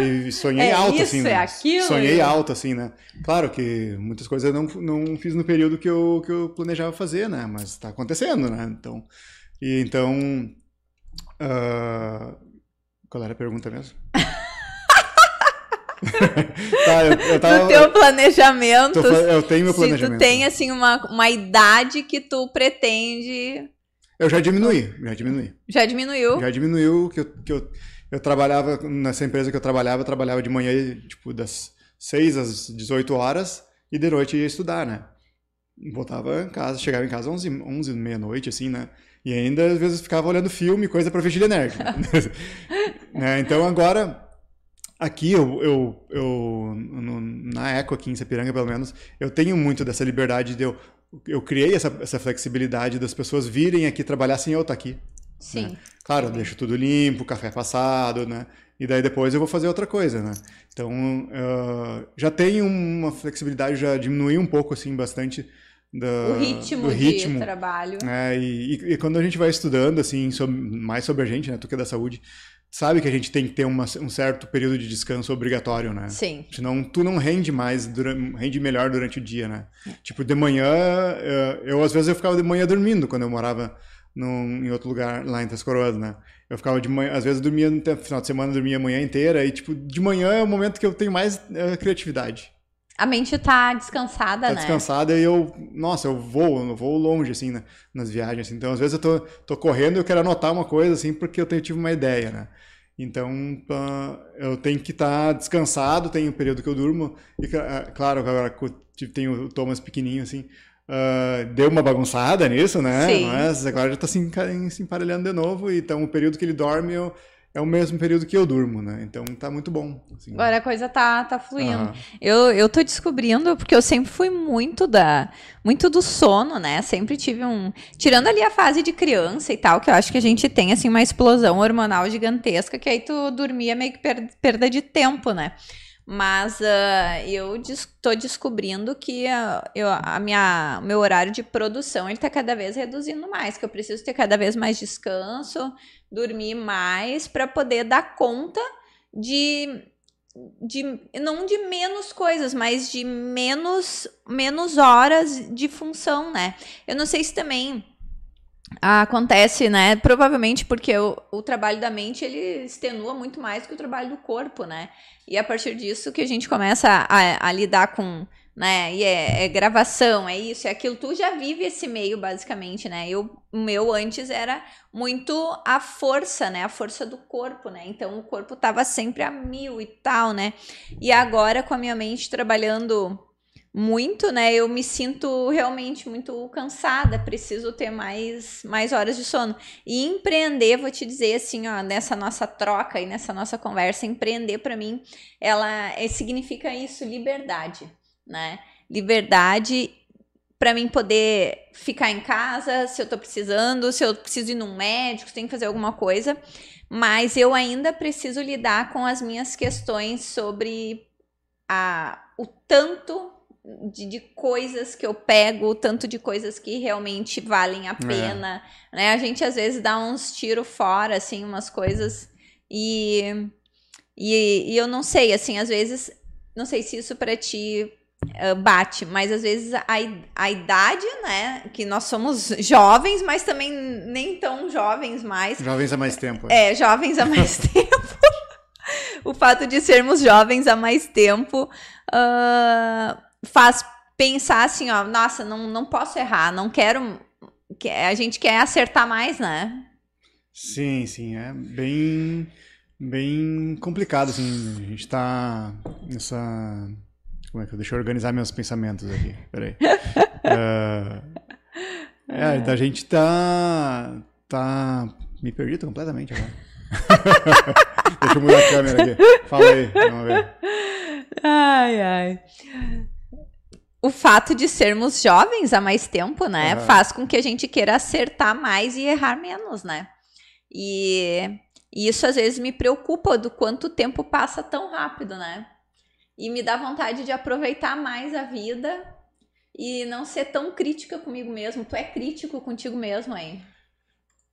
e sonhei é alto, isso, assim. Né? É aquilo, sonhei alto, assim, né? Claro que muitas coisas eu não, não fiz no período que eu, que eu planejava fazer, né? Mas está acontecendo, né? Então, e então Uh, qual era a pergunta mesmo? [LAUGHS] tá, eu, eu tava, no teu planejamento. Tô, eu tenho meu planejamento. Se tu tem, assim, uma, uma idade que tu pretende... Eu já diminui, já diminui. Já diminuiu? Já diminuiu, que eu, que eu, eu trabalhava, nessa empresa que eu trabalhava, eu trabalhava de manhã, tipo, das 6 às 18 horas, e de noite ia estudar, né? Voltava em casa, chegava em casa 11, 11 meia-noite, assim, né? E ainda, às vezes, ficava olhando filme, coisa para Vigília Nerd. [LAUGHS] né? Então, agora, aqui, eu, eu, eu no, na Eco, aqui em Sapiranga, pelo menos, eu tenho muito dessa liberdade de eu... Eu criei essa, essa flexibilidade das pessoas virem aqui trabalhar sem eu estar aqui. Sim. Né? Claro, eu deixo tudo limpo, café passado, né? E daí depois eu vou fazer outra coisa, né? Então, uh, já tenho uma flexibilidade, já diminui um pouco, assim, bastante do, o ritmo, do ritmo de trabalho. É, e, e, quando a gente vai estudando, assim, sobre, mais sobre a gente, né, tu que é da saúde, sabe que a gente tem que ter uma, um certo período de descanso obrigatório, né? Sim. Senão tu não rende mais, durante, rende melhor durante o dia, né? É. Tipo, de manhã, eu, eu, às vezes eu ficava de manhã dormindo quando eu morava num, em outro lugar lá em Coroas, né? Eu ficava de manhã, às vezes dormia no final de semana, dormia a manhã inteira e tipo, de manhã é o momento que eu tenho mais uh, criatividade. A mente tá descansada, tá né? descansada e eu, nossa, eu vou, eu vou longe, assim, nas viagens. Assim. Então, às vezes eu tô, tô correndo e eu quero anotar uma coisa, assim, porque eu tenho, tive uma ideia, né? Então, uh, eu tenho que estar tá descansado, tem um período que eu durmo. E, uh, claro, agora tem o Thomas pequenininho, assim, uh, deu uma bagunçada nisso, né? Sim. Mas agora já tá se, se emparelhando de novo. Então, o período que ele dorme, eu é o mesmo período que eu durmo, né? Então tá muito bom. Assim. Agora a coisa tá, tá fluindo. Uhum. Eu, eu tô descobrindo, porque eu sempre fui muito da muito do sono, né? Sempre tive um. Tirando ali a fase de criança e tal, que eu acho que a gente tem assim uma explosão hormonal gigantesca, que aí tu dormia meio que per perda de tempo, né? Mas uh, eu estou des descobrindo que uh, eu, a minha, meu horário de produção está cada vez reduzindo mais, que eu preciso ter cada vez mais descanso, dormir mais para poder dar conta de, de não de menos coisas, mas de menos menos horas de função, né? Eu não sei se também acontece, né? Provavelmente porque o, o trabalho da mente ele extenua muito mais que o trabalho do corpo, né? E a partir disso que a gente começa a, a lidar com, né? E é, é, gravação, é isso, é aquilo. Tu já vive esse meio, basicamente, né? Eu, o meu antes era muito a força, né? A força do corpo, né? Então o corpo tava sempre a mil e tal, né? E agora com a minha mente trabalhando muito, né? Eu me sinto realmente muito cansada, preciso ter mais, mais horas de sono. E empreender, vou te dizer assim, ó, nessa nossa troca e nessa nossa conversa, empreender para mim, ela é, significa isso, liberdade, né? Liberdade para mim poder ficar em casa, se eu tô precisando, se eu preciso ir num médico, tem que fazer alguma coisa, mas eu ainda preciso lidar com as minhas questões sobre a, o tanto de, de, coisas que eu pego, tanto de coisas que realmente valem a é. pena, é. né? A gente às vezes dá uns tiros fora, assim, umas coisas e, e, e, eu não sei, assim, às vezes, não sei se isso para ti uh, bate, mas às vezes a, a idade, né, que nós somos jovens, mas também nem tão jovens mais. Jovens há mais tempo. É, é jovens há mais [LAUGHS] tempo. o fato de sermos jovens há mais tempo uh, faz pensar assim, ó, nossa, não, não posso errar, não quero. A gente quer acertar mais, né? Sim, sim, é bem, bem complicado, assim, a gente tá nessa, Como é que eu deixa eu organizar meus pensamentos aqui? Peraí. uh, [LAUGHS] é, a gente tá. tá. Me perdi completamente agora. [LAUGHS] Deixa eu mudar a câmera aqui. Fala aí, vamos ver. Ai, ai. O fato de sermos jovens há mais tempo, né, uhum. faz com que a gente queira acertar mais e errar menos, né? E, e isso às vezes me preocupa do quanto o tempo passa tão rápido, né? E me dá vontade de aproveitar mais a vida e não ser tão crítica comigo mesmo. Tu é crítico contigo mesmo, hein?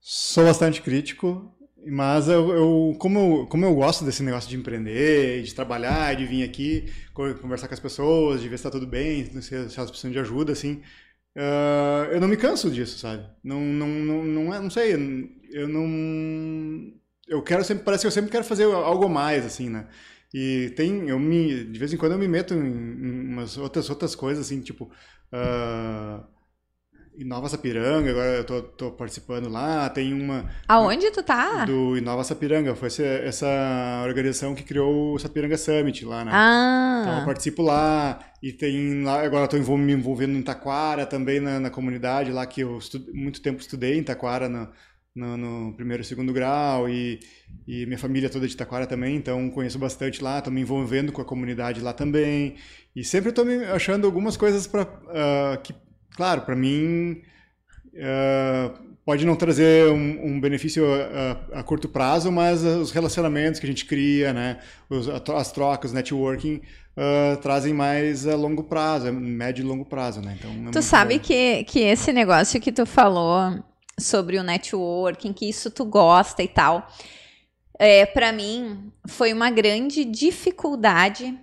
Sou bastante crítico. Mas eu, eu, como eu, como eu gosto desse negócio de empreender, de trabalhar, de vir aqui, conversar com as pessoas, de ver se está tudo bem, se, elas precisam de ajuda, assim, uh, eu não me canso disso, sabe? Não, não, não, não, é, não sei, eu não... Eu quero sempre, parece que eu sempre quero fazer algo mais, assim, né? E tem, eu me, de vez em quando eu me meto em, em umas outras, outras coisas, assim, tipo... Uh, Inova Sapiranga, agora eu tô, tô, participando lá, tem uma... Aonde tu tá? Do Inova Sapiranga, foi essa, essa organização que criou o Sapiranga Summit lá, né? Ah! Então eu participo lá, e tem lá, agora estou me envolvendo em Taquara também, na, na comunidade lá, que eu muito tempo estudei em Taquara, no, no, no, primeiro e segundo grau, e, e minha família toda de Taquara também, então conheço bastante lá, estou me envolvendo com a comunidade lá também, e sempre estou me achando algumas coisas para uh, ah, que claro, para mim uh, pode não trazer um, um benefício a, a, curto prazo, mas os relacionamentos que a gente cria, né, os, as trocas, o networking uh, trazem mais a longo prazo, médio e longo prazo, né? Então, é tu sabe que, que esse negócio que tu falou sobre o networking, que isso tu gosta e tal, é, para mim foi uma grande dificuldade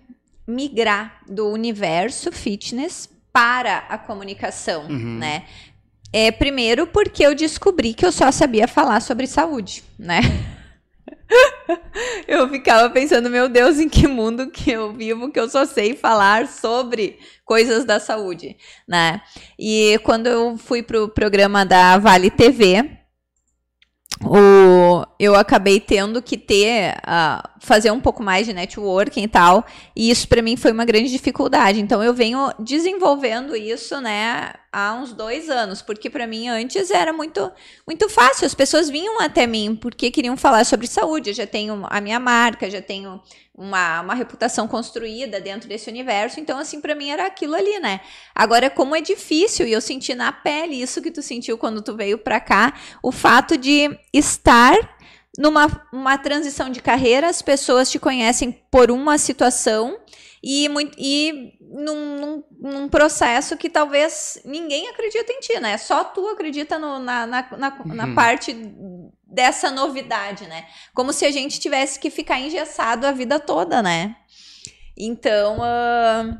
migrar do universo fitness para a comunicação, uhum. né? É, primeiro porque eu descobri que eu só sabia falar sobre saúde, né? [LAUGHS] eu ficava pensando, meu Deus, em que mundo que eu vivo que eu só sei falar sobre coisas da saúde, né? E quando eu fui pro programa da Vale TV, o, eu acabei tendo que ter, uh, fazer um pouco mais de networking e tal, e isso para mim foi uma grande dificuldade. Então eu venho desenvolvendo isso, né, há uns dois anos, porque para mim antes era muito, muito fácil. As pessoas vinham até mim porque queriam falar sobre saúde. Eu já tenho a minha marca, já tenho uma, uma reputação construída dentro desse universo. Então, assim, para mim era aquilo ali, né? Agora, como é difícil, e eu senti na pele isso que tu sentiu quando tu veio para cá, o fato de estar numa uma transição de carreira, as pessoas te conhecem por uma situação e, e num, num, num, processo que talvez ninguém acredita em ti, né? Só tu acredita no, na, na, na, uhum. na parte dessa novidade, né? Como se a gente tivesse que ficar engessado a vida toda, né? Então, uh,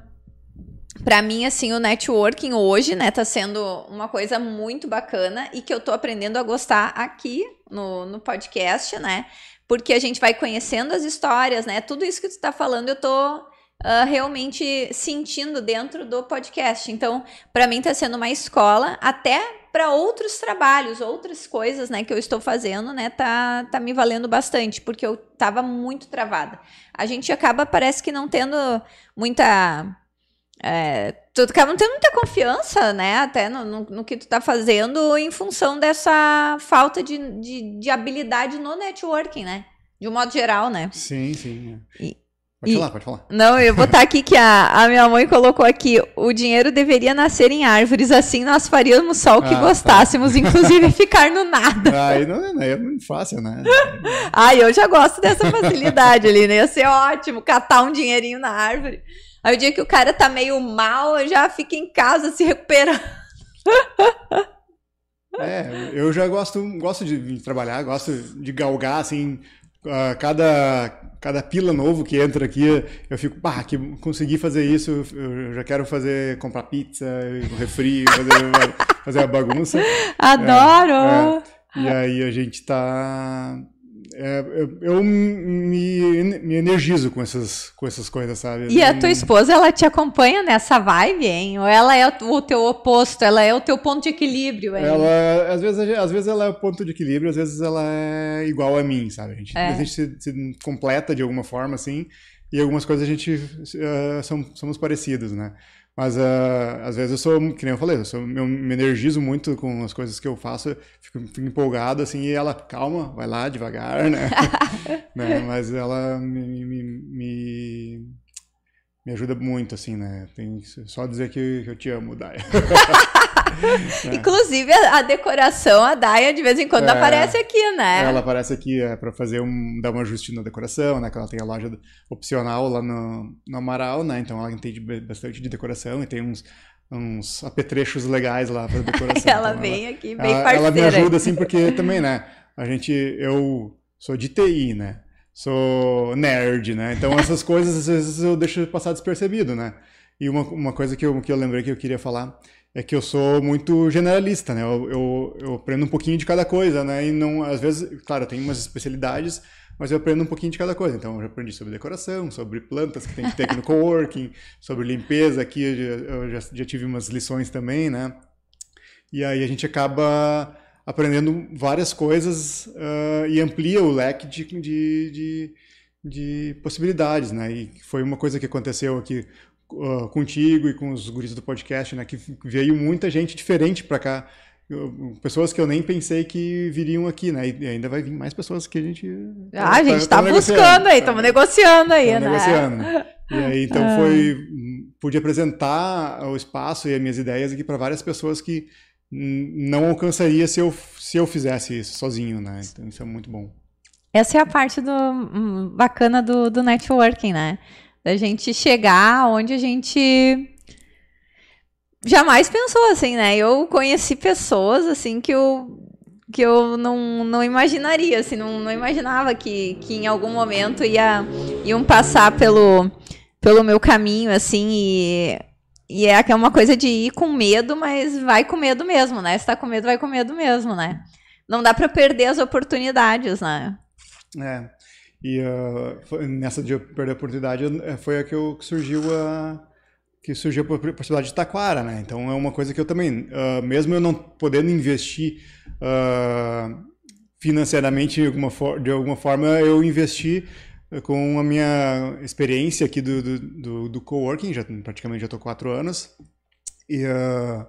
para mim, assim, o networking hoje, né, tá sendo uma coisa muito bacana e que eu tô aprendendo a gostar aqui no, no podcast, né? Porque a gente vai conhecendo as histórias, né? Tudo isso que tu tá falando, eu tô Uh, realmente sentindo dentro do podcast. Então, para mim está sendo uma escola até para outros trabalhos, outras coisas, né, que eu estou fazendo, né, tá, tá me valendo bastante, porque eu tava muito travada. A gente acaba, parece que não tendo muita. É, tu acaba não tendo muita confiança, né, até no, no, no, que tu tá fazendo, em função dessa falta de, de, de, habilidade no networking, né, de um modo geral, né. Sim, sim. É. E, Pode e, falar, pode falar. Não, eu vou botar aqui que a, a minha mãe colocou aqui: o dinheiro deveria nascer em árvores, assim nós faríamos só o que ah, tá. gostássemos, tá. inclusive [LAUGHS] ficar no nada. Aí não, não, é muito fácil, né? Ai, eu já gosto dessa facilidade ali, né? Ia ser ótimo catar um dinheirinho na árvore. Aí o dia que o cara tá meio mal, eu já fico em casa se recuperando. É, eu já gosto, gosto de trabalhar, gosto de galgar, assim, cada, cada pila novo que entra aqui, eu fico, pá, que consegui fazer isso, eu já quero fazer, comprar pizza, refri, fazer, fazer a bagunça. [LAUGHS] Adoro! É, é. E aí a gente tá é, eu, eu me, me, energizo com essas, com essas coisas, sabe? E a tua esposa, ela te acompanha nessa vibe, hein? Ou ela é o teu oposto, ela é o teu ponto de equilíbrio, hein? Ela, às vezes, às vezes ela é o ponto de equilíbrio, às vezes ela é igual a mim, sabe? A gente, é. a gente se, se completa de alguma forma, assim. e algumas coisas a gente uh, são, somos parecidos, né? Mas uh, às vezes eu sou, que nem eu falei, eu, sou, eu me energizo muito com as coisas que eu faço, fico, fico empolgado assim, e ela, calma, vai lá devagar, né? [LAUGHS] né? Mas ela me, me, me, me, ajuda muito, assim, né? Tem só dizer que, que eu te amo, Daya. [LAUGHS] [LAUGHS] Inclusive, a, decoração, a Daya, de vez em quando é, aparece aqui, né? Ela aparece aqui é, para fazer um. dar um ajuste na decoração, né? Que ela tem a loja opcional lá no, no Amaral, né? Então ela entende bastante de decoração e tem uns, uns apetrechos legais lá para decoração. [LAUGHS] ela então, vem ela, aqui, bem ela, parceira. Ela me ajuda, assim, porque também, né? A gente. Eu sou de TI, né? Sou nerd, né? Então essas coisas às vezes eu deixo passar despercebido, né? E uma, uma coisa que eu, que eu lembrei que eu queria falar é que eu sou muito generalista, né? Eu, eu, eu, aprendo um pouquinho de cada coisa, né? E não, às vezes, claro, tem umas especialidades, mas eu aprendo um pouquinho de cada coisa. Então, eu já aprendi sobre decoração, sobre plantas que tem que ter aqui no coworking, [LAUGHS] sobre limpeza aqui, eu já, já tive umas lições também, né? E aí a gente acaba aprendendo várias coisas uh, e amplia o leque de, de, de, de possibilidades, né? E foi uma coisa que aconteceu aqui uh, contigo e com os guris do podcast, né? Que veio muita gente diferente para cá. pessoas que eu nem pensei que viriam aqui, né? E ainda vai vir mais pessoas que a gente. Ah, tá, a gente tá, tá buscando aí, estamos negociando aí, né? Negociando. E aí, então ah. foi. Pude apresentar o espaço e as minhas ideias aqui para várias pessoas que não alcançaria se eu, se eu fizesse isso sozinho, né? Então isso é muito bom. Essa é a parte do hum, bacana do, do networking, né? Da gente chegar onde a gente jamais pensou assim, né? Eu conheci pessoas assim que eu que eu não, não imaginaria, assim, não, não imaginava que, que em algum momento ia, iam passar pelo, pelo meu caminho, assim, e, e é, é uma coisa de ir com medo, mas vai com medo mesmo, né? Se tá com medo, vai com medo mesmo, né? Não dá para perder as oportunidades, né? É. E uh, nessa de perder a oportunidade eh, foi a que, eu, que surgiu a que surgiu a possibilidade de Taquara, né? Então é uma coisa que eu também, uh, mesmo eu não podendo investir uh, financeiramente de alguma, de alguma forma, eu investi com a minha experiência aqui do, do, do, do coworking, já, praticamente já estou quatro anos, e, uh,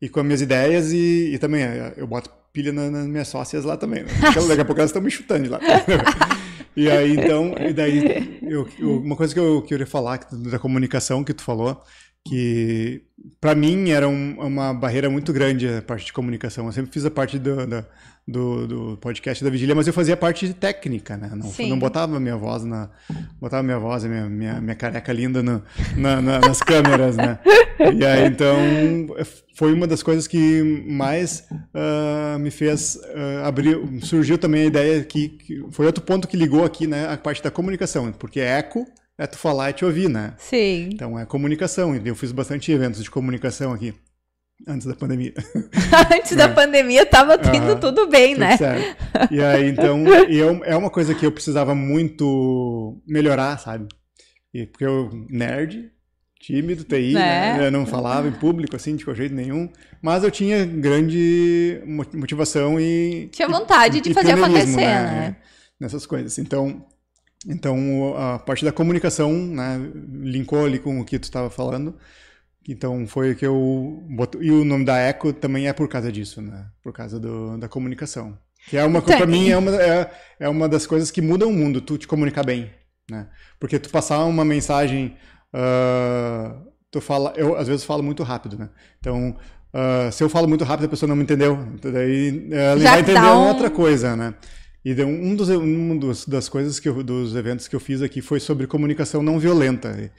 e com as minhas ideias e, e também eu boto pilha nas, nas minhas sócias lá também. Né? Daqui a pouco elas estão me chutando de lá. [LAUGHS] E aí, então, e daí, [LAUGHS] eu, eu, uma coisa que eu queria falar da comunicação que tu falou, que para mim era um, uma barreira muito grande a parte de comunicação. Eu sempre fiz a parte do, da, do, do, podcast da Vigília, mas eu fazia parte técnica, né? Não, não botava minha voz na. Botava minha voz, minha, minha, minha careca linda no, na, na, nas câmeras, né? E aí, então, foi uma das coisas que mais uh, me fez uh, abrir. Surgiu também a ideia que, que, foi outro ponto que ligou aqui, né? A parte da comunicação, porque eco é tu falar e te ouvir, né? Sim. Então é comunicação. Eu fiz bastante eventos de comunicação aqui. Antes da pandemia. [LAUGHS] Antes da é. pandemia tava indo tudo bem, tudo né? Certo. E aí, então, eu, é uma coisa que eu precisava muito melhorar, sabe? E, porque eu, nerd, tímido, TI, né? né? Eu não falava em público, assim, de jeito nenhum. Mas eu tinha grande motivação e... Tinha vontade e, de e fazer acontecer, né? né? Nessas coisas. Então, então, a parte da comunicação, né? Linkou ali com o que tu estava falando. Então foi que eu boto... e o nome da Eco também é por causa disso, né? Por causa do, da comunicação. Que é uma para mim é uma, é, é uma das coisas que muda o mundo, tu te comunicar bem, né? Porque tu passar uma mensagem, uh, tu fala, eu às vezes falo muito rápido, né? Então uh, se eu falo muito rápido a pessoa não me entendeu, daí ela Já vai entender um... outra coisa, né? E um dos, um dos das coisas que eu, dos eventos que eu fiz aqui foi sobre comunicação não violenta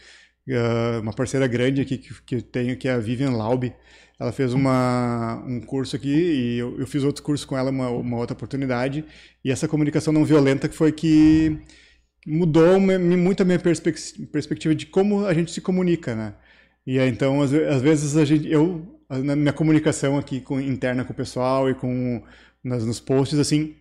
uma parceira grande aqui que, que tenho, que é a Vivian Laub. Ela fez uma, um curso aqui e eu, eu fiz outro curso com ela, uma, uma, outra oportunidade. E essa comunicação não violenta que foi que mudou muito a minha perspectiva de como a gente se comunica, né? E então, às, às, vezes, a gente, eu, na minha comunicação aqui com, interna com o pessoal e com nas, nos posts, assim,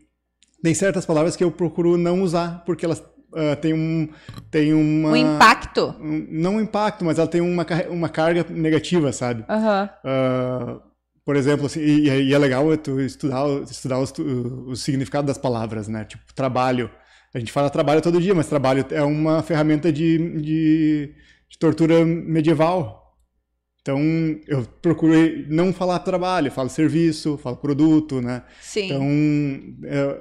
tem certas palavras que eu procuro não usar, porque elas uh, tem um tem uma um impacto um, não um impacto mas ela tem uma uma carga negativa sabe uhum. uh, por exemplo assim, e, e, é legal tu estudar estudar os, o significado das palavras né tipo trabalho A gente fala trabalho todo dia, mas trabalho é uma ferramenta de, de, de tortura medieval. Então, eu procuro não falar trabalho, falo serviço, falo produto, né? Sim. Então, eu,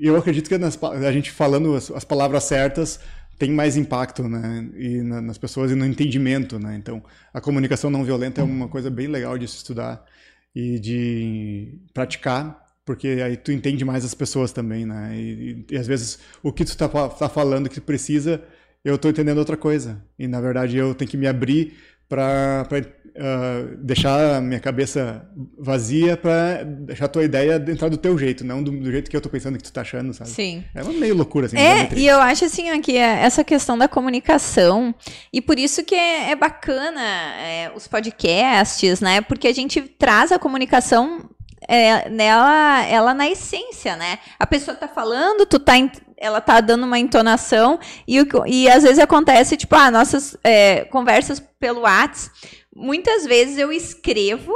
eu acredito que nas, a gente falando as, as, palavras certas tem mais impacto, né? E na, nas pessoas e no entendimento, né? Então, a comunicação não violenta é uma coisa bem legal de se estudar e de praticar, porque aí tu entende mais as pessoas também, né? E, e, e às vezes o que tu tá, tá falando que tu precisa, eu estou entendendo outra coisa. E na verdade eu tenho que me abrir para uh, deixar a minha cabeça vazia para deixar a tua ideia entrar do teu jeito, não do, do, jeito que eu tô pensando que tu tá achando, sabe? Sim. É uma meio loucura, assim. É, e eu acho, assim, aqui, essa questão da comunicação, e por isso que é, é bacana é, os podcasts, né? Porque a gente traz a comunicação é, nela, ela na essência, né? A pessoa tá falando, tu tá ela tá dando uma entonação e, e às vezes acontece, tipo, ah, nossas é, conversas pelo WhatsApp, muitas vezes eu escrevo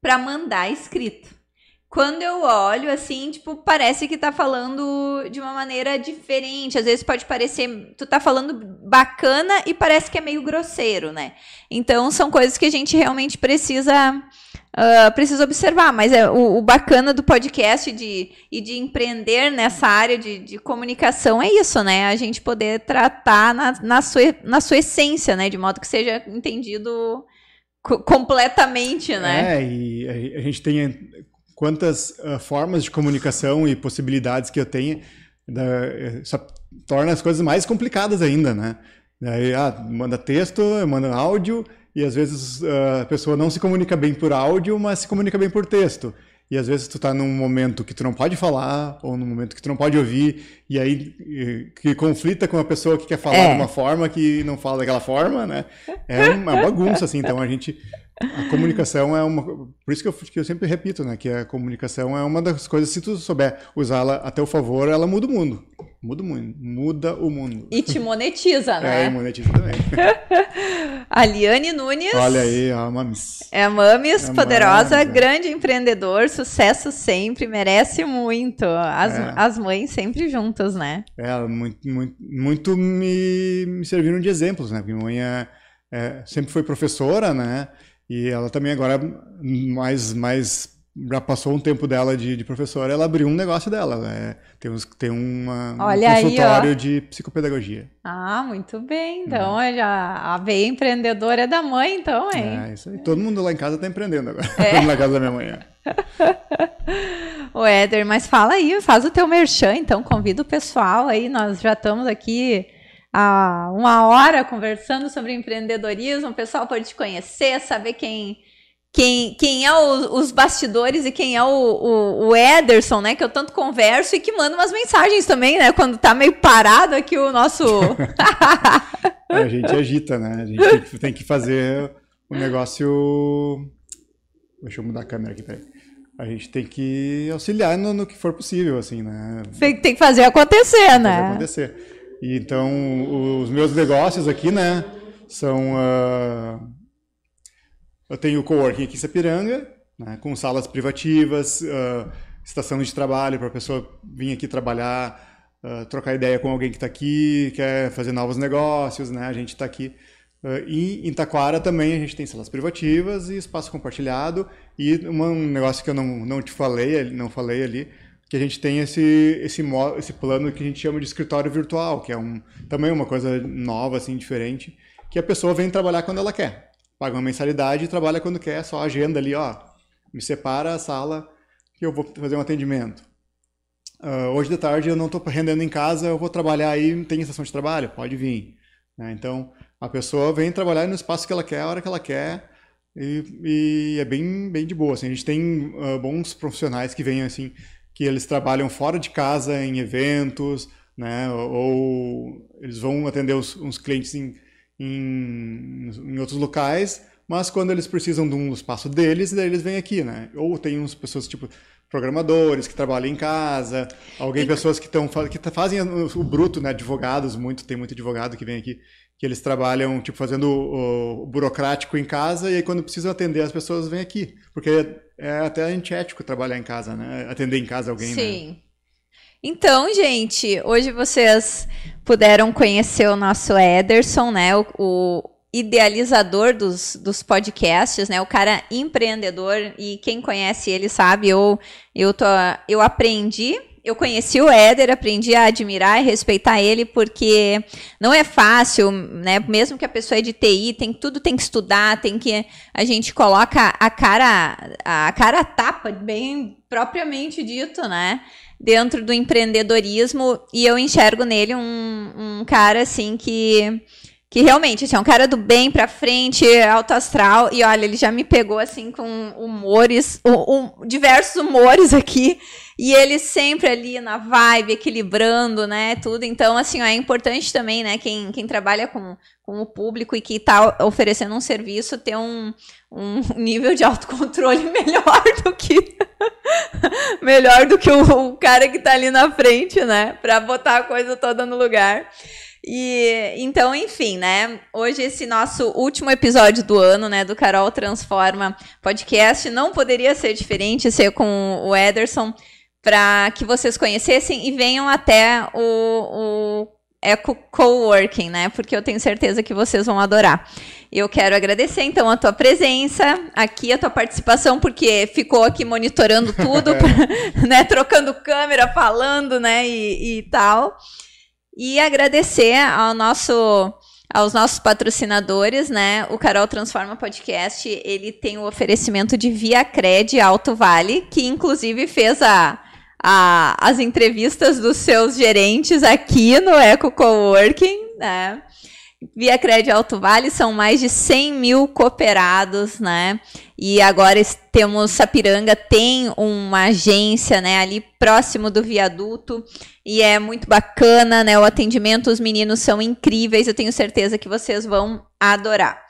para mandar escrito. Quando eu olho, assim, tipo, parece que tá falando de uma maneira diferente. Às vezes pode parecer, tu tá falando bacana e parece que é meio grosseiro, né? Então, são coisas que a gente realmente precisa Uh, preciso observar, mas é o, o, bacana do podcast de, e de empreender nessa área de, de, comunicação é isso, né? A gente poder tratar na, na, sua, na sua essência, né? De modo que seja entendido completamente, né? É, e a gente tem quantas uh, formas de comunicação e possibilidades que eu tenho, da, só torna as coisas mais complicadas ainda, né? Daí, ah, manda texto, manda áudio, e às vezes ah, a pessoa não se comunica bem por áudio, mas se comunica bem por texto. E às vezes tu tá num momento que tu não pode falar, ou num momento que tu não pode ouvir, e aí que conflita com a pessoa que quer falar é. de uma forma que não fala daquela forma, né? É uma bagunça, assim. Então a gente a comunicação é uma. Por isso que eu, que eu sempre repito, né? Que a comunicação é uma das coisas, se tu souber usá-la a teu favor, ela muda o mundo. Muda o mundo. Muda o mundo. E te monetiza, né? [LAUGHS] É, e monetiza também. [LAUGHS] a Liane Nunes. Olha aí, a Mamis. É a Mamis, é poderosa, Mamis, é. grande empreendedor, sucesso sempre, merece muito. As, é. as mães sempre juntas, né? É, muito, muito, muito me, me serviram de exemplos, né? Porque minha mãe é, é, sempre foi professora, né? E ela também agora, mais, mais já passou um tempo dela de, de professora, ela abriu um negócio dela. Né? Tem, uns, tem uma, Olha um consultório aí, de psicopedagogia. Ah, muito bem. Então, é. já a veia empreendedora é da mãe, então, hein? É, isso aí. Todo mundo lá em casa está empreendendo agora. É. [LAUGHS] na casa da minha mãe. [LAUGHS] o Éder, mas fala aí, faz o teu merchan, então, convida o pessoal aí. Nós já estamos aqui há uma hora conversando sobre empreendedorismo, o pessoal pode te conhecer, saber quem quem, quem é o, os bastidores e quem é o, o, o, Ederson, né? Que eu tanto converso e que manda umas mensagens também, né? Quando tá meio parado aqui o nosso. [LAUGHS] a gente agita, né? A gente tem que, fazer o negócio. Deixa eu mudar a câmera aqui, peraí. A gente tem que auxiliar no, no que for possível, assim, né? Tem, que fazer acontecer, tem né? Fazer acontecer. E então, os meus negócios aqui, né, são. Uh, eu tenho o coworking aqui em Sapiranga, né, com salas privativas, uh, estação de trabalho para a pessoa vir aqui trabalhar, uh, trocar ideia com alguém que está aqui, quer fazer novos negócios, né? A gente está aqui. Uh, e em Taquara também a gente tem salas privativas e espaço compartilhado. E uma, um negócio que eu não, não te falei, não falei ali, que a gente tem esse, esse, esse plano que a gente chama de escritório virtual, que é um, também uma coisa nova, assim, diferente, que a pessoa vem trabalhar quando ela quer. Paga uma mensalidade e trabalha quando quer, só agenda ali, ó, me separa a sala que eu vou fazer um atendimento. Uh, hoje de tarde eu não estou rendendo em casa, eu vou trabalhar aí, tem estação de trabalho? Pode vir. Né? Então, a pessoa vem trabalhar no espaço que ela quer, a hora que ela quer, e, e é bem, bem de boa. Assim, a gente tem uh, bons profissionais que vêm assim, que eles trabalham fora de casa em eventos, né? Ou eles vão atender os, uns clientes em, em, em, outros locais, mas quando eles precisam de um espaço deles, daí eles vêm aqui, né? Ou tem uns pessoas tipo programadores que trabalham em casa, alguém pessoas que estão que fazem o, bruto, né? Advogados muito, tem muito advogado que vem aqui que eles trabalham tipo fazendo o, o burocrático em casa e aí quando precisam atender as pessoas vêm aqui, porque é até antiético trabalhar em casa, né? Atender em casa alguém, Sim. Né? Então, gente, hoje vocês puderam conhecer o nosso Ederson, né? O, o idealizador dos, dos podcasts, né? O cara empreendedor e quem conhece ele sabe, eu eu tô eu aprendi eu conheci o Éder, aprendi a admirar e respeitar ele, porque não é fácil, né? Mesmo que a pessoa é de TI, tem, tudo tem que estudar, tem que. A gente coloca a cara, a cara tapa, bem propriamente dito, né? Dentro do empreendedorismo, e eu enxergo nele um, um cara assim que que realmente, assim, é um cara do bem pra frente, alto astral, e olha, ele já me pegou, assim, com humores, um, um, diversos humores aqui, e ele sempre ali na vibe, equilibrando, né, tudo. Então, assim, ó, é importante também, né, quem, quem trabalha com, com o público e que está oferecendo um serviço, ter um, um nível de autocontrole [LAUGHS] melhor do que [LAUGHS] melhor do que o, o cara que está ali na frente, né, para botar a coisa toda no lugar. E então, enfim, né? Hoje esse nosso último episódio do ano, né, do Carol Transforma podcast, não poderia ser diferente ser com o Ederson para que vocês conhecessem e venham até o, o Eco Coworking, né? Porque eu tenho certeza que vocês vão adorar. Eu quero agradecer então a tua presença aqui, a tua participação, porque ficou aqui monitorando tudo, [LAUGHS] [LAUGHS] né? Trocando câmera, falando, né? E, e tal. E agradecer ao nosso aos nossos patrocinadores, né? O Carol Transforma Podcast, ele tem o oferecimento de Via Cred Alto Vale, que inclusive fez a, a, as entrevistas dos seus gerentes aqui no Eco Coworking, né? Via Cred Alto Vale são mais de 100 mil cooperados, né? E agora temos Sapiranga, tem uma agência, né, ali próximo do viaduto, e é muito bacana, né? O atendimento, os meninos são incríveis, eu tenho certeza que vocês vão adorar.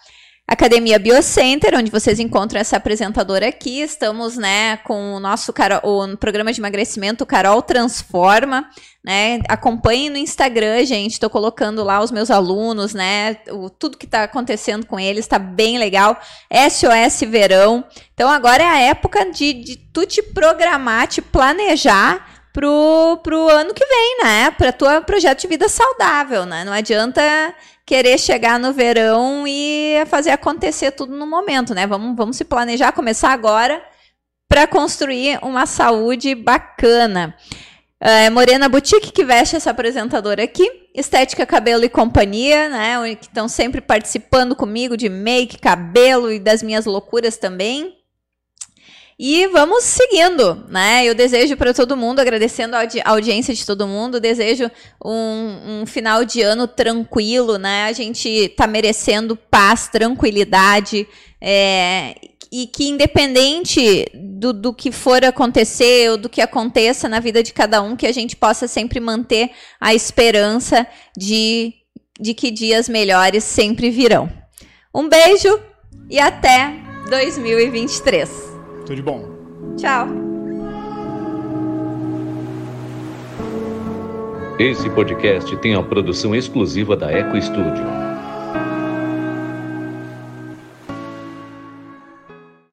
Academia Biocenter, onde vocês encontram essa apresentadora aqui. Estamos, né, com o nosso Carol, o programa de emagrecimento Carol Transforma, né? Acompanhe no Instagram, gente. Estou colocando lá os meus alunos, né? O, tudo que está acontecendo com eles está bem legal. SOS Verão. Então agora é a época de, de tu te programar, te planejar pro, pro ano que vem, né? Para tua projeto de vida saudável, né? Não adianta querer chegar no verão e fazer acontecer tudo no momento, né? Vamos, vamos se planejar, começar agora para construir uma saúde bacana. É, Morena Boutique, que veste essa apresentadora aqui. Estética Cabelo e Companhia, né? Que estão sempre participando comigo de make, cabelo e das minhas loucuras também. E vamos seguindo, né? Eu desejo para todo mundo, agradecendo a audi audiência de todo mundo, desejo um, um, final de ano tranquilo, né? A gente tá merecendo paz, tranquilidade, é, e que independente do, do que for acontecer ou do que aconteça na vida de cada um, que a gente possa sempre manter a esperança de, de que dias melhores sempre virão. Um beijo e até 2023. Tudo de bom. Tchau. Esse podcast tem a produção exclusiva da Eco Studio.